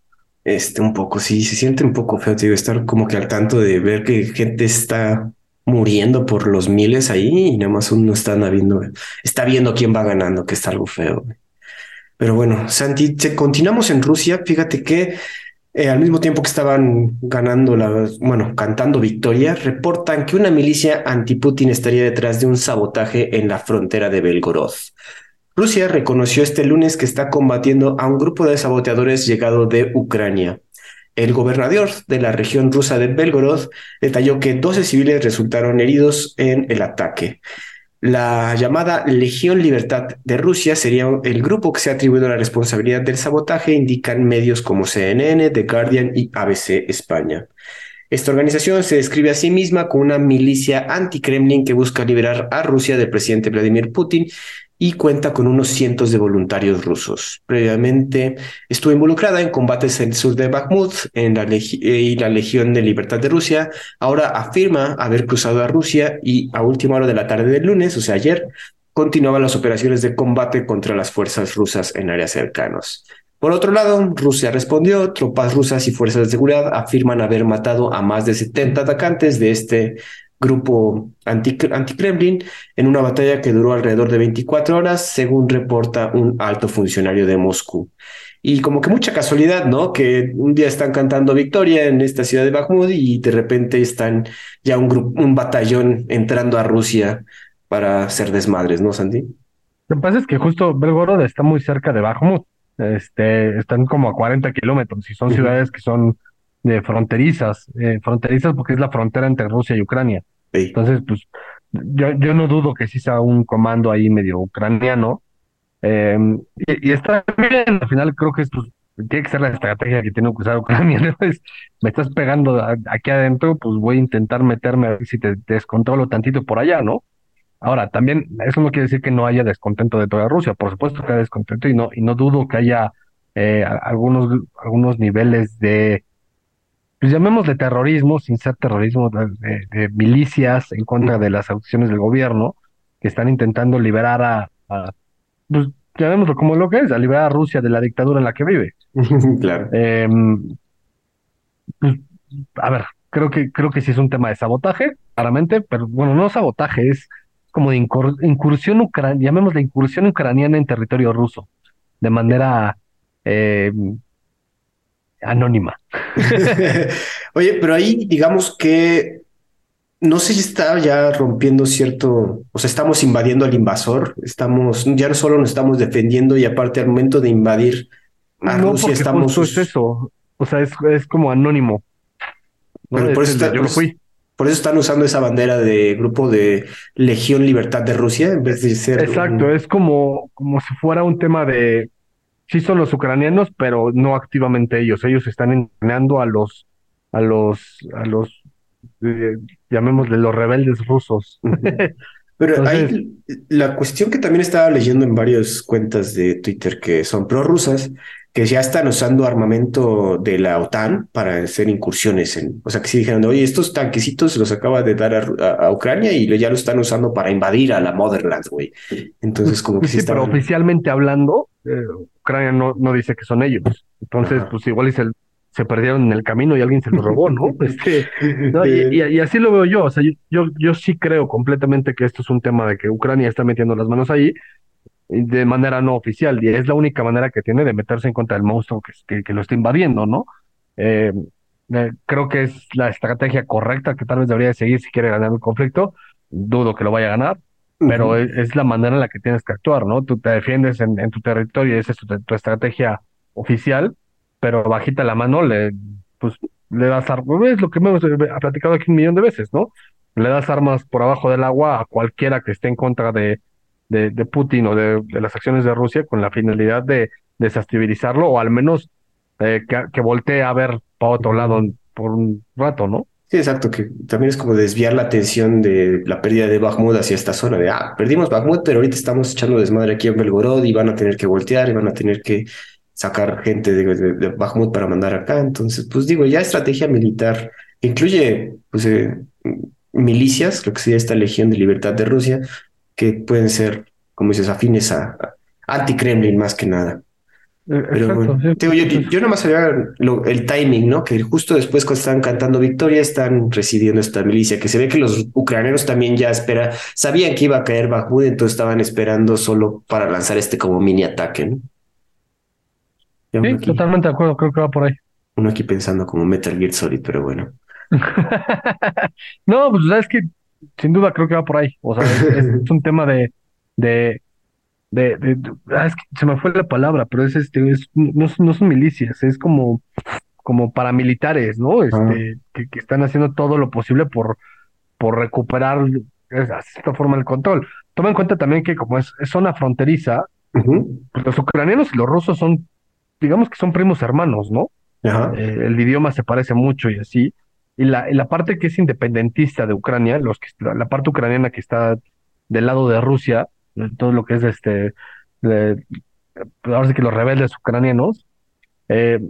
Este, un poco, sí, se siente un poco feo, tío, estar como que al tanto de ver que gente está muriendo por los miles ahí y nada más uno está viendo, está viendo quién va ganando, que está algo feo. Pero bueno, Santi, continuamos en Rusia. Fíjate que eh, al mismo tiempo que estaban ganando la, bueno, cantando victoria, reportan que una milicia anti-Putin estaría detrás de un sabotaje en la frontera de Belgorod. Rusia reconoció este lunes que está combatiendo a un grupo de saboteadores llegado de Ucrania. El gobernador de la región rusa de Belgorod detalló que 12 civiles resultaron heridos en el ataque. La llamada Legión Libertad de Rusia sería el grupo que se ha atribuido la responsabilidad del sabotaje, indican medios como CNN, The Guardian y ABC España. Esta organización se describe a sí misma como una milicia anti-Kremlin que busca liberar a Rusia del presidente Vladimir Putin y cuenta con unos cientos de voluntarios rusos. Previamente estuvo involucrada en combates en el sur de Bakhmut en la y la Legión de Libertad de Rusia. Ahora afirma haber cruzado a Rusia y a última hora de la tarde del lunes, o sea, ayer, continuaban las operaciones de combate contra las fuerzas rusas en áreas cercanos. Por otro lado, Rusia respondió, tropas rusas y fuerzas de seguridad afirman haber matado a más de 70 atacantes de este grupo anti-Kremlin en una batalla que duró alrededor de 24 horas, según reporta un alto funcionario de Moscú. Y como que mucha casualidad, ¿no? Que un día están cantando victoria en esta ciudad de Bakhmut y de repente están ya un, grupo, un batallón entrando a Rusia para hacer desmadres, ¿no, Santi? Lo que pasa es que justo Belgorod está muy cerca de Bakhmut. Este, están como a 40 kilómetros y son ciudades que son de fronterizas, eh, fronterizas porque es la frontera entre Rusia y Ucrania. Entonces, pues yo, yo no dudo que sí sea un comando ahí medio ucraniano. Em, y, está bien, al final creo que es, pues, tiene que ser la estrategia que tiene que usar Ucrania. ¿no? me estás pegando aquí adentro, pues voy a intentar meterme a ver si te descontrolo tantito por allá, ¿no? Ahora, también eso no quiere decir que no haya descontento de toda Rusia. Por supuesto que hay descontento y no, y no dudo que haya eh, algunos, algunos niveles de pues llamémosle terrorismo, sin ser terrorismo, de, milicias en contra de las acciones del gobierno, que están intentando liberar a, pues llamémoslo como lo que es, a liberar a Rusia de la dictadura en la que vive. claro. Em, pues, a ver, creo que, creo que sí es un tema de sabotaje, claramente, pero bueno, no sabotaje, es como de incursión ucraniana, llamémosle incursión ucraniana en territorio ruso, de manera eh, anónima. Oye, pero ahí digamos que no sé si está ya rompiendo cierto, o sea, estamos invadiendo al invasor, estamos, ya no solo nos estamos defendiendo y aparte al momento de invadir a no, Rusia estamos... es eso, o sea, es, es como anónimo. Pero por, eso yo fui. por eso están usando esa bandera de grupo de Legión Libertad de Rusia en vez de ser... Exacto, es como, como si fuera un tema de sí son los ucranianos, pero no activamente ellos. Ellos están entrenando a los, a los, a los, eh, llamémosle los rebeldes rusos. Pero hay la cuestión que también estaba leyendo en varias cuentas de Twitter que son prorrusas, que ya están usando armamento de la OTAN para hacer incursiones en, o sea, que sí dijeron, oye, estos tanquecitos se los acaba de dar a, Ucrania y ya lo están usando para invadir a la Motherland, güey. Entonces, como que sí, pero oficialmente hablando, eh, Ucrania no, no dice que son ellos. Entonces, pues igual se, se perdieron en el camino y alguien se los robó, ¿no? Este, Y, así lo veo yo, o sea, yo, yo sí creo completamente que esto es un tema de que Ucrania está metiendo las manos ahí de manera no oficial y es la única manera que tiene de meterse en contra del monstruo que, que, lo está invadiendo, ¿no? Eh, eh, creo que es la estrategia correcta que tal vez debería seguir si quiere ganar el conflicto. Dudo que lo vaya a ganar, pero es, la manera en la que tienes que actuar, ¿no? Tú te defiendes en, tu territorio y esa es tu, estrategia oficial, pero bajita la mano le, pues, le das armas, es lo que hemos platicado aquí un millón de veces, ¿no? Le das armas por abajo del agua a cualquiera que esté en contra de, de, de Putin o de, las acciones de Rusia con la finalidad de desestabilizarlo o al menos eh, que, que, voltee a ver para otro lado por un rato, ¿no? Sí, exacto, que también es como desviar la atención de la pérdida de Bakhmut hacia esta zona de, ah, perdimos Bakhmut, pero ahorita estamos echando desmadre aquí en Belgorod y van a tener que voltear y van a tener que sacar gente de, de, para mandar acá. Entonces, pues digo, ya estrategia militar incluye pues, eh, milicias, lo que sería esta Legión de Libertad de Rusia, que pueden ser, como dices, afines a, anti-Kremlin más que nada. Eh, Pero bueno, yo, yo, nomás sabía el timing, ¿no? Que justo después cuando están cantando victoria están residiendo esta milicia, que se ve que los ucranianos también ya espera, sabían que iba a caer Bakhmut, entonces estaban esperando solo para lanzar este como mini ataque, ¿no? Sí, totalmente de acuerdo, creo que va por ahí. Uno aquí pensando como Metal Gear Solid, pero bueno. no, pues sabes que sin duda creo que va por ahí. O sea, es, un tema de, de, de, ah, es que se me fue la palabra, pero es este, es, no, no son milicias, es como, como paramilitares, ¿no? Este, que, que, están haciendo todo lo posible por, por recuperar de esta forma el control. Toma en cuenta también que como es, zona fronteriza, pues los ucranianos y los rusos son, digamos que son primos hermanos, ¿no? Eh, el idioma se parece mucho y así y la, la parte que es independentista de Ucrania, los que, la parte ucraniana que está del lado de Rusia, todo lo que es este, ahora sí que los rebeldes ucranianos, eh,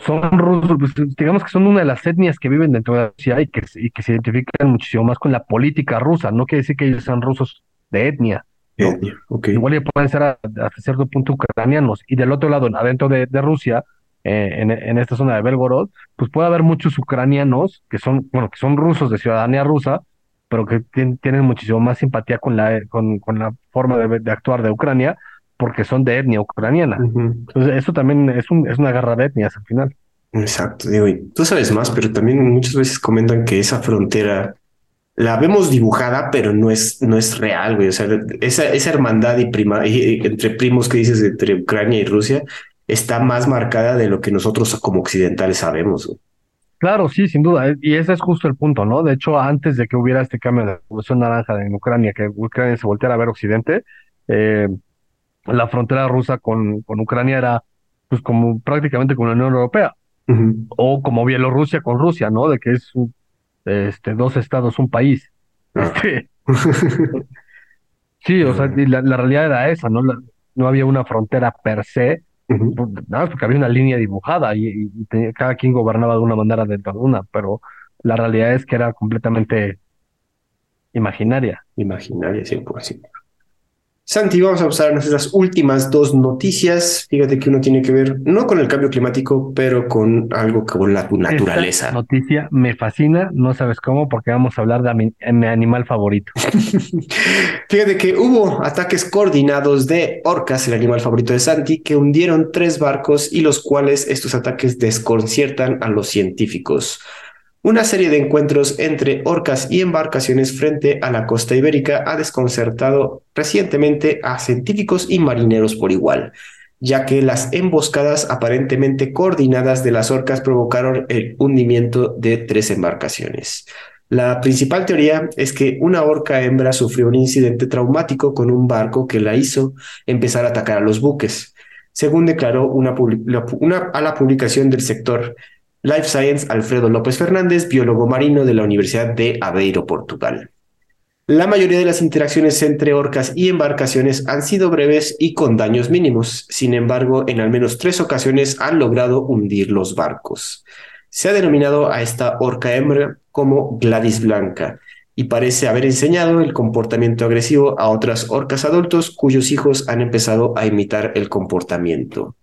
son rusos, pues, digamos que son una de las etnias que viven dentro de Rusia y que, y que se identifican muchísimo más con la política rusa. No quiere decir que ellos sean rusos de etnia. Igual pueden ser hasta cierto punto ucranianos. Y del otro lado, adentro de, de Rusia, eh, en, esta zona de Belgorod, pues puede haber muchos ucranianos que son, bueno, que son rusos de ciudadanía rusa, pero que tienen muchísimo más simpatía con la, con, con la forma de, actuar de Ucrania, porque son de etnia ucraniana. Entonces, eso también es, un, es una guerra de etnias al final. Exacto, digo, y tú sabes más, pero también muchas veces comentan que esa frontera la vemos dibujada, pero no es, no es real, güey. O sea, esa, esa hermandad y prima, entre primos que dices entre Ucrania y Rusia está más marcada de lo que nosotros como occidentales sabemos. Claro, sí, sin duda. Y ese es justo el punto, ¿no? De hecho, antes de que hubiera este cambio de revolución naranja en Ucrania, que Ucrania se volteara a ver Occidente, eh, la frontera rusa con, con Ucrania era pues como prácticamente con la Unión Europea. O como Bielorrusia con Rusia, ¿no? De que es este, dos estados, un país. Ah. Este, sí, o sea, la, la, realidad era esa, ¿no? no había una frontera per se, pues, nada porque había una línea dibujada y, cada quien gobernaba de una manera dentro de una, pero la realidad es que era completamente imaginaria. Imaginaria, 100%. Santi, vamos a pasar a nuestras últimas dos noticias. Fíjate que uno tiene que ver no con el cambio climático, pero con algo con la naturaleza. noticia me fascina, no sabes cómo, porque vamos a hablar de mi, animal favorito. Fíjate que hubo ataques coordinados de orcas, el animal favorito de Santi, que hundieron tres barcos y los cuales estos ataques desconciertan a los científicos. Una serie de encuentros entre orcas y embarcaciones frente a la costa ibérica ha desconcertado recientemente a científicos y marineros por igual, ya que las emboscadas aparentemente coordinadas de las orcas provocaron el hundimiento de tres embarcaciones. La principal teoría es que una orca hembra sufrió un incidente traumático con un barco que la hizo empezar a atacar a los buques, según declaró a la publicación del sector Life Science Alfredo López Fernández, biólogo marino de la Universidad de Aveiro, Portugal. La mayoría de las interacciones entre orcas y embarcaciones han sido breves y con daños mínimos. Sin embargo, en al menos tres ocasiones han logrado hundir los barcos. Se ha denominado a esta orca hembra como Gladys Blanca y parece haber enseñado el comportamiento agresivo a otras orcas adultos cuyos hijos han empezado a imitar el comportamiento.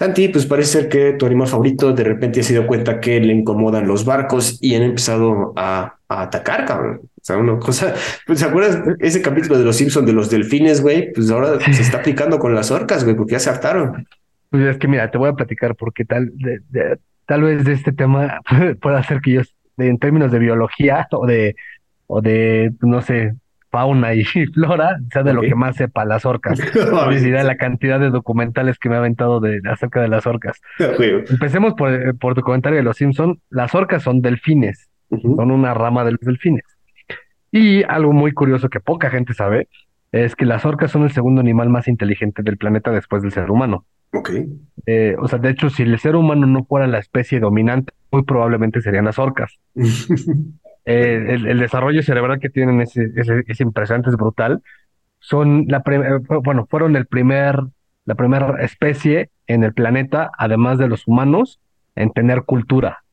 Tanti, pues parece ser que tu animal favorito de repente se dio cuenta que le incomodan los barcos y han empezado a, atacar, cabrón. O sea, una cosa, pues, ¿se acuerdas ese capítulo de los Simpsons de los delfines, güey? Pues ahora se está aplicando con las orcas, güey, porque ya se hartaron. Pues es que mira, te voy a platicar porque tal, tal vez de este tema pueda ser que yo, en términos de biología o de, o de, no sé, fauna y flora, sea de lo que más sepa las orcas. la cantidad de documentales que me ha aventado de, acerca de las orcas. Empecemos por, por tu comentario de los Simpson. Las orcas son delfines, son una rama de los delfines. Y algo muy curioso que poca gente sabe es que las orcas son el segundo animal más inteligente del planeta después del ser humano. Ok. Eh, o sea, de hecho, si el ser humano no fuera la especie dominante, muy probablemente serían las orcas. Eh, el, desarrollo cerebral que tienen es, es, impresionante, es brutal. Son la eh, bueno, fueron el primer, la primera especie en el planeta, además de los humanos, en tener cultura.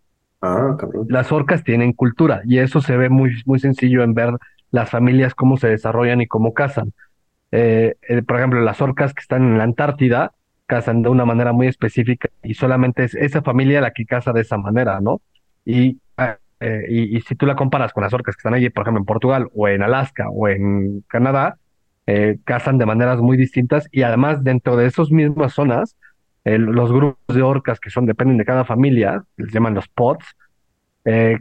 Ah, cabrón. Las orcas tienen cultura y eso se ve muy, muy sencillo en ver las familias cómo se desarrollan y cómo cazan. Eh, por ejemplo, las orcas que están en la Antártida cazan de una manera muy específica y solamente es esa familia la que caza de esa manera, ¿no? Y eh, y, si tú la comparas con las orcas que están allí, por ejemplo, en Portugal o en Alaska o en Canadá, eh, cazan de maneras muy distintas y además dentro de esas mismas zonas, los grupos de orcas que son dependen de cada familia, les llaman los pods, eh,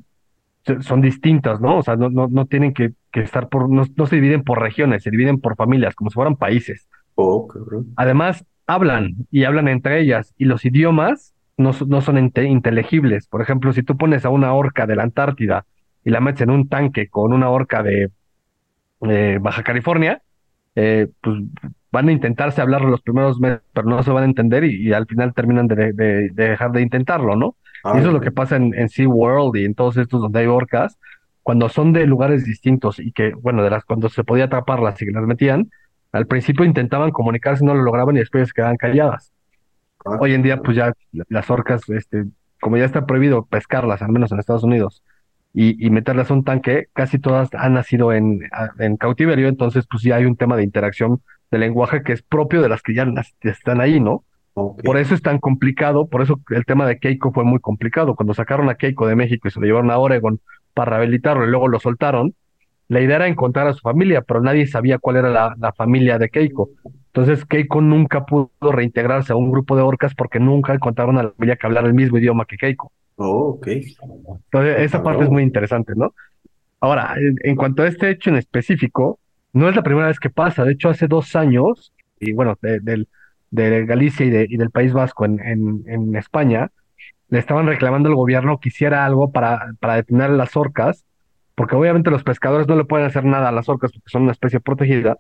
son distintos, ¿no? O sea, no, no, no tienen que, que estar por, no, no, se dividen por regiones, se dividen por familias, como si fueran países. Oh, Además, hablan y hablan entre ellas y los idiomas no, no son inteligibles. Por ejemplo, si tú pones a una orca de la Antártida y la metes en un tanque con una orca de eh, Baja California, eh, pues van a intentarse hablar los primeros meses, pero no se van a entender y, al final terminan de, de, dejar de intentarlo, ¿no? y ah, eso es lo que pasa en, en SeaWorld y en todos estos donde hay orcas, cuando son de lugares distintos y que, bueno, de las cuando se podía atraparlas y que las metían, al principio intentaban comunicarse, no lo lograban y después se quedaban calladas. Hoy en día, pues ya las orcas, este, como ya está prohibido pescarlas, al menos en Estados Unidos, y, y meterlas a un tanque, casi todas han nacido en, en cautiverio, entonces pues ya hay un tema de interacción de lenguaje que es propio de las que ya están ahí, ¿no? Por eso es tan complicado, por eso el tema de Keiko fue muy complicado. Cuando sacaron a Keiko de México y se lo llevaron a Oregon para rehabilitarlo y luego lo soltaron, la idea era encontrar a su familia, pero nadie sabía cuál era la, la familia de Keiko. Entonces Keiko nunca pudo reintegrarse a un grupo de orcas porque nunca encontraron a la familia que hablara el mismo idioma que Keiko. Oh, ok. Entonces esa parte es muy interesante, ¿no? Ahora, en, cuanto a este hecho en específico, no es la primera vez que pasa. De hecho, hace dos años, y bueno, de, de Galicia y, de, y, del País Vasco en, en, en, España, le estaban reclamando al gobierno que hiciera algo para, para detener a las orcas, porque obviamente los pescadores no le pueden hacer nada a las orcas porque son una especie protegida,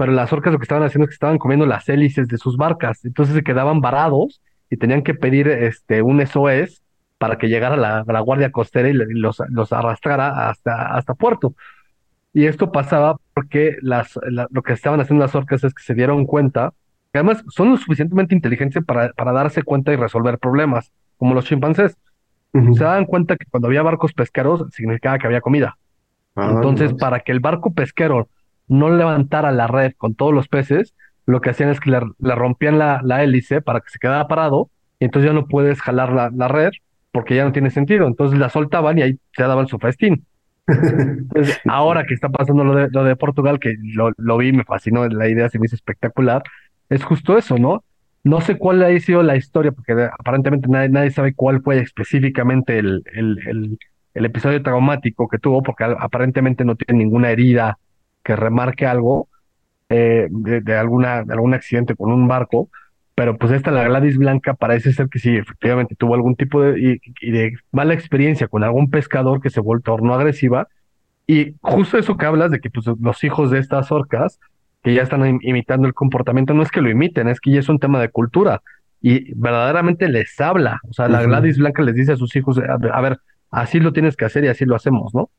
pero las orcas lo que estaban haciendo es que estaban comiendo las hélices de sus barcas, entonces se quedaban varados y tenían que pedir este un SOS para que llegara la, la guardia costera y los, los arrastrara hasta, hasta puerto. Y esto pasaba porque las, lo que estaban haciendo las orcas es que se dieron cuenta, que además son lo suficientemente inteligentes para, para darse cuenta y resolver problemas, como los chimpancés. Se daban cuenta que cuando había barcos pesqueros significaba que había comida. Ah, Entonces, para que el barco pesquero no levantara la red con todos los peces, lo que hacían es que le, rompían la, la, hélice para que se quedara parado y entonces ya no puedes jalar la, la, red porque ya no tiene sentido. Entonces la soltaban y ahí se daban su festín. ahora que está pasando lo de, lo de Portugal, que lo, lo, vi, me fascinó, la idea se me hizo espectacular, es justo eso, ¿no? No sé cuál ha sido la historia, porque aparentemente nadie, nadie sabe cuál fue específicamente el, el, el, el episodio traumático que tuvo, porque aparentemente no tiene ninguna herida que remarque algo eh, de, alguna, de algún accidente con un barco, pero pues esta, la Gladys Blanca, parece ser que sí, efectivamente tuvo algún tipo de, y, de mala experiencia con algún pescador que se tornó agresiva, y justo eso que hablas de que pues, los hijos de estas orcas, que ya están imitando el comportamiento, no es que lo imiten, es que ya es un tema de cultura, y verdaderamente les habla, o sea, la Gladys Blanca les dice a sus hijos, a ver, así lo tienes que hacer y así lo hacemos, ¿no?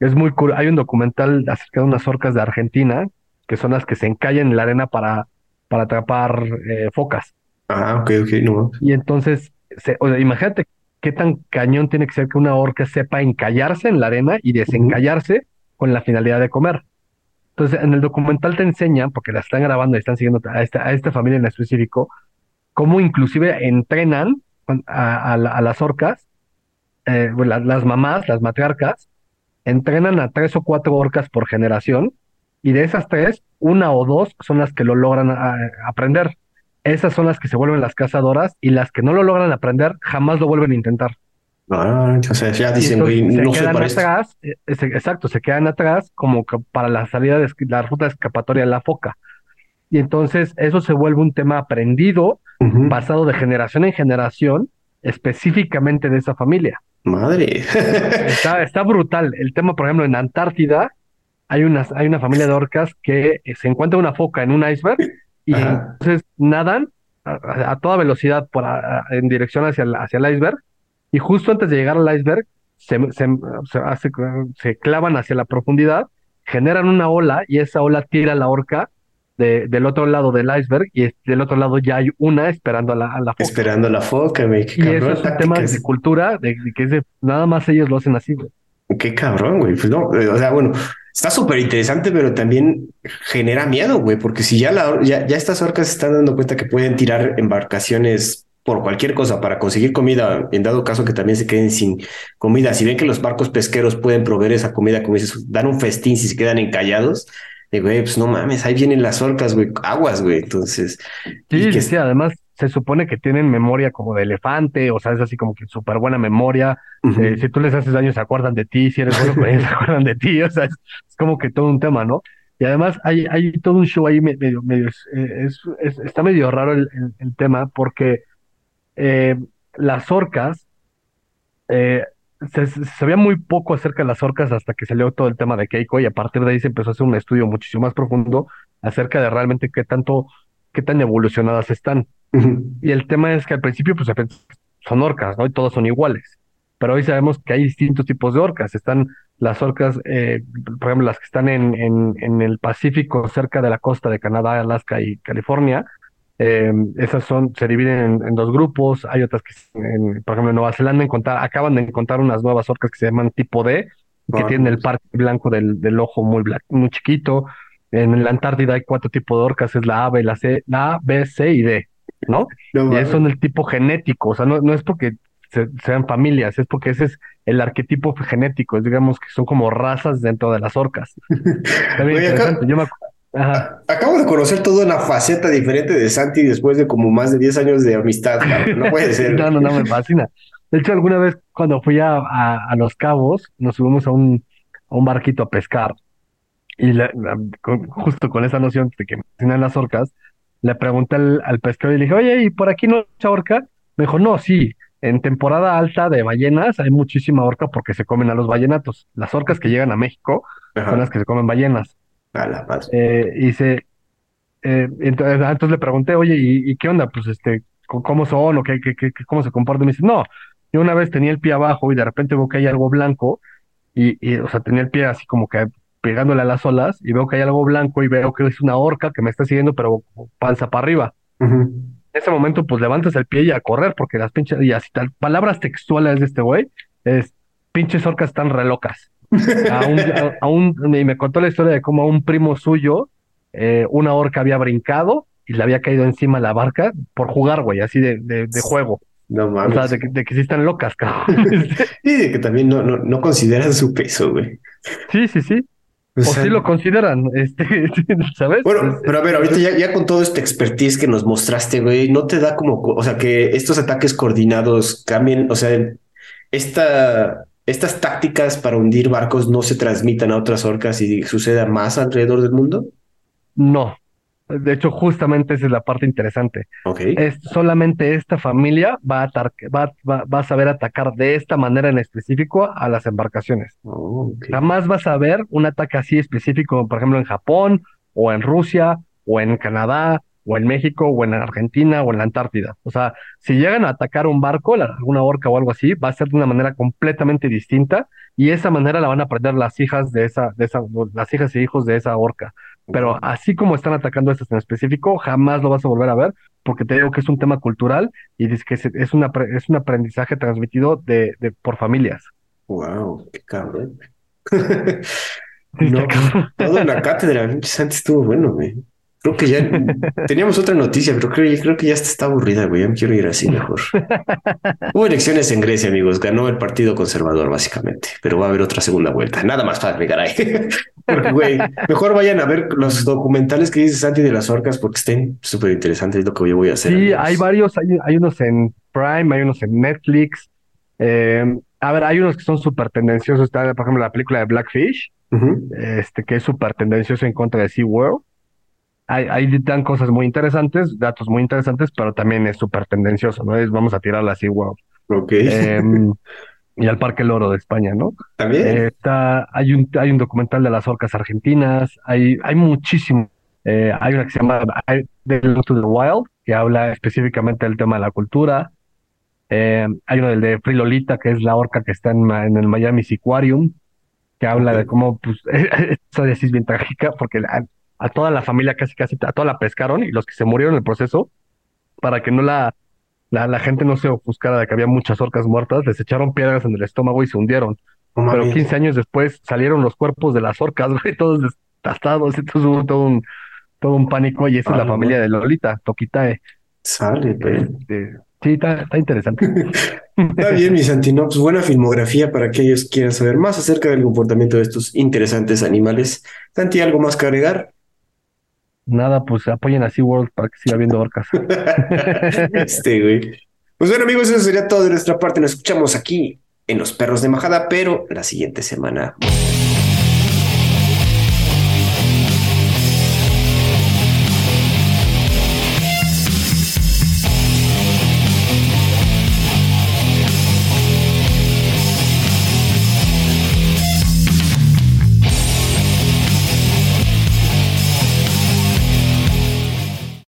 Es muy cool. Hay un documental acerca de unas orcas de Argentina, que son las que se encallan en la arena para, para atrapar eh, focas. Ah, ok, ok, no. Y entonces, se, o sea, imagínate qué tan cañón tiene que ser que una orca sepa encallarse en la arena y desencallarse con la finalidad de comer. Entonces, en el documental te enseñan, porque la están grabando y están siguiendo a esta, a esta familia en específico, cómo inclusive entrenan a, las orcas, eh, las, mamás, las matriarcas, entrenan a tres o cuatro orcas por generación y de esas tres, una o dos son las que lo logran aprender. Esas son las que se vuelven las cazadoras y las que no lo logran aprender jamás lo vuelven a intentar. Ah, o sea, ya dicen, no se quedan atrás, eh, exacto, se quedan atrás como para la salida de la ruta escapatoria de la foca. Y entonces eso se vuelve un tema aprendido, pasado de generación en generación, específicamente de esa familia. Madre. está, está brutal. El tema, por ejemplo, en Antártida hay una, hay una familia de orcas que eh, se encuentra una foca en un iceberg y entonces nadan a, toda velocidad por en dirección hacia el, hacia el iceberg y justo antes de llegar al iceberg se, se, se, se clavan hacia la profundidad, generan una ola y esa ola tira la orca del otro lado del iceberg y del otro lado ya hay una esperando a la, a la foca. Esperando a la foca, güey. y eso es un tema de cultura, de, que es de, nada más ellos lo hacen así, güey. Qué cabrón, güey. Pues no, o sea, bueno, está súper interesante, pero también genera miedo, güey, porque si ya, la, ya, ya estas orcas se están dando cuenta que pueden tirar embarcaciones por cualquier cosa para conseguir comida, en dado caso que también se queden sin comida, si ven que los barcos pesqueros pueden proveer esa comida, como dices, dan un festín si se quedan encallados, de güey, pues no mames, ahí vienen las orcas, güey, aguas, güey. Entonces. Sí, que... sí, además se supone que tienen memoria como de elefante, o sea, es así como que súper buena memoria. Eh, si tú les haces daño, se acuerdan de ti, si eres bueno, se acuerdan de ti, o sea, es, como que todo un tema, ¿no? Y además hay, hay todo un show ahí medio, medio, es, está medio raro el, el, tema porque eh, las orcas, eh, se, sabía muy poco acerca de las orcas hasta que salió todo el tema de Keiko y a partir de ahí se empezó a hacer un estudio muchísimo más profundo acerca de realmente qué tanto, qué tan evolucionadas están. Y el tema es que al principio pues son orcas, ¿no? Y todos son iguales. Pero hoy sabemos que hay distintos tipos de orcas. Están las orcas, eh, por ejemplo, las que están en, en, en el Pacífico cerca de la costa de Canadá, Alaska y California, eh, esas son, se dividen en, dos grupos. Hay otras que, por ejemplo, en Nueva Zelanda encontrar, acaban de encontrar unas nuevas orcas que se llaman tipo D, que tienen el parque blanco del, del ojo muy, muy chiquito. En la Antártida hay cuatro tipos de orcas, es la A, B, la C, la A, B, C y D, ¿no? y eso son el tipo genético, o sea, no, no es porque sean familias, es porque ese es el arquetipo genético, es, digamos que son como razas dentro de las orcas. Interesante. Yo me, Acabo de conocer toda una faceta diferente de Santi después de como más de 10 años de amistad. No puede ser. no, no, no, me fascina. De hecho, alguna vez cuando fui a, a, Los Cabos, nos subimos a un, a un barquito a pescar. Y justo con esa noción de que me tienen las orcas, le pregunté al, al, pescador y le dije, oye, ¿y por aquí no hay orca? Me dijo, no, sí, en temporada alta de ballenas hay muchísima orca porque se comen a los ballenatos. Las orcas que llegan a México son las que se comen ballenas. A la paz. Eh, y se, eh, entonces, ah, entonces, le pregunté, oye, ¿y, qué onda? Pues este, ¿cómo son o qué, qué, qué, cómo se comportan? Me dice, no, yo una vez tenía el pie abajo y de repente veo que hay algo blanco y, y, o sea, tenía el pie así como que pegándole a las olas y veo que hay algo blanco y veo que es una orca que me está siguiendo, pero panza para arriba. En ese momento, pues levantas el pie y a correr, porque las pinches, y así tal, palabras textuales de este güey, es pinches orcas están re locas. A un, y me contó la historia de cómo a un primo suyo, eh, una orca había brincado y le había caído encima la barca por jugar, güey, así de, de, juego. No mames. O sea, de, de que sí están locas, cabrón. y de que también no, no, no consideran su peso, güey. Sí, sí, sí. O, sí lo consideran, este, ¿sabes? Bueno, pero a ver, ahorita ya, ya, con todo este expertise que nos mostraste, güey, ¿no te da como, o sea, que estos ataques coordinados cambien, o sea, esta estas tácticas para hundir barcos no se transmitan a otras orcas y suceda más alrededor del mundo? No. De hecho, justamente esa es la parte interesante. Okay. Es solamente esta familia va a, va, va, a saber atacar de esta manera en específico a las embarcaciones. Oh, Jamás vas a ver un ataque así específico, por ejemplo, en Japón o en Rusia o en Canadá o en México, o en Argentina, o en la Antártida. O sea, si llegan a atacar un barco, alguna orca o algo así, va a ser de una manera completamente distinta y esa manera la van a aprender las hijas de esa, de esa, las hijas y hijos de esa orca. Pero así como están atacando a estas en específico, jamás lo vas a volver a ver, porque te digo que es un tema cultural y es que es, una, es un aprendizaje transmitido de, de por familias. Wow, qué cabrón. no, toda una cátedra, antes estuvo bueno, güey. Creo que ya teníamos otra noticia, pero creo, creo que ya está aburrida, güey. Ya me quiero ir así mejor. Hubo elecciones en Grecia, amigos. Ganó el Partido Conservador, básicamente, pero va a haber otra segunda vuelta. Nada más para agregar ahí. güey, mejor vayan a ver los documentales que dice Santi de las orcas porque estén súper interesantes. Es lo que yo voy a hacer. Sí, hay varios. Hay, hay, unos en Prime, hay unos en Netflix. Eh, a ver, hay unos que son súper tendenciosos. Está, por ejemplo, la película de Blackfish, este, que es súper tendencioso en contra de SeaWorld ahí, dan cosas muy interesantes, datos muy interesantes, pero también es súper tendencioso, ¿no? Es vamos a tirar la SeaWorld. Ok. Em, y al Parque Loro de España, ¿no? También. está, hay, un, hay un documental de las orcas argentinas, hay, hay muchísimo. Eh, hay una que se llama The to the Wild, que habla específicamente del tema de la cultura. Em, hay uno del de Frilolita, que es la orca que está en, en el Miami Aquarium, que habla de cómo, pues, esta es bien trágica, porque a toda la familia casi casi, a toda la pescaron y los que se murieron en el proceso, para que no la, la, gente no se ofuscara de que había muchas orcas muertas, les echaron piedras en el estómago y se hundieron. Pero 15 años después salieron los cuerpos de las orcas, güey, todos destastados, entonces hubo todo un, todo un pánico y esa es la familia de Lolita, Tokitae. Sale, pero... Este, sí, está, está interesante. está bien, mi Santino. Pues buena filmografía para aquellos que quieran saber más acerca del comportamiento de estos interesantes animales. Santi, ¿algo más que agregar? Nada, pues apoyen a SeaWorld para que siga habiendo orcas. este, güey. Pues bueno, amigos, eso sería todo de nuestra parte. Nos escuchamos aquí en Los Perros de Majada, pero la siguiente semana.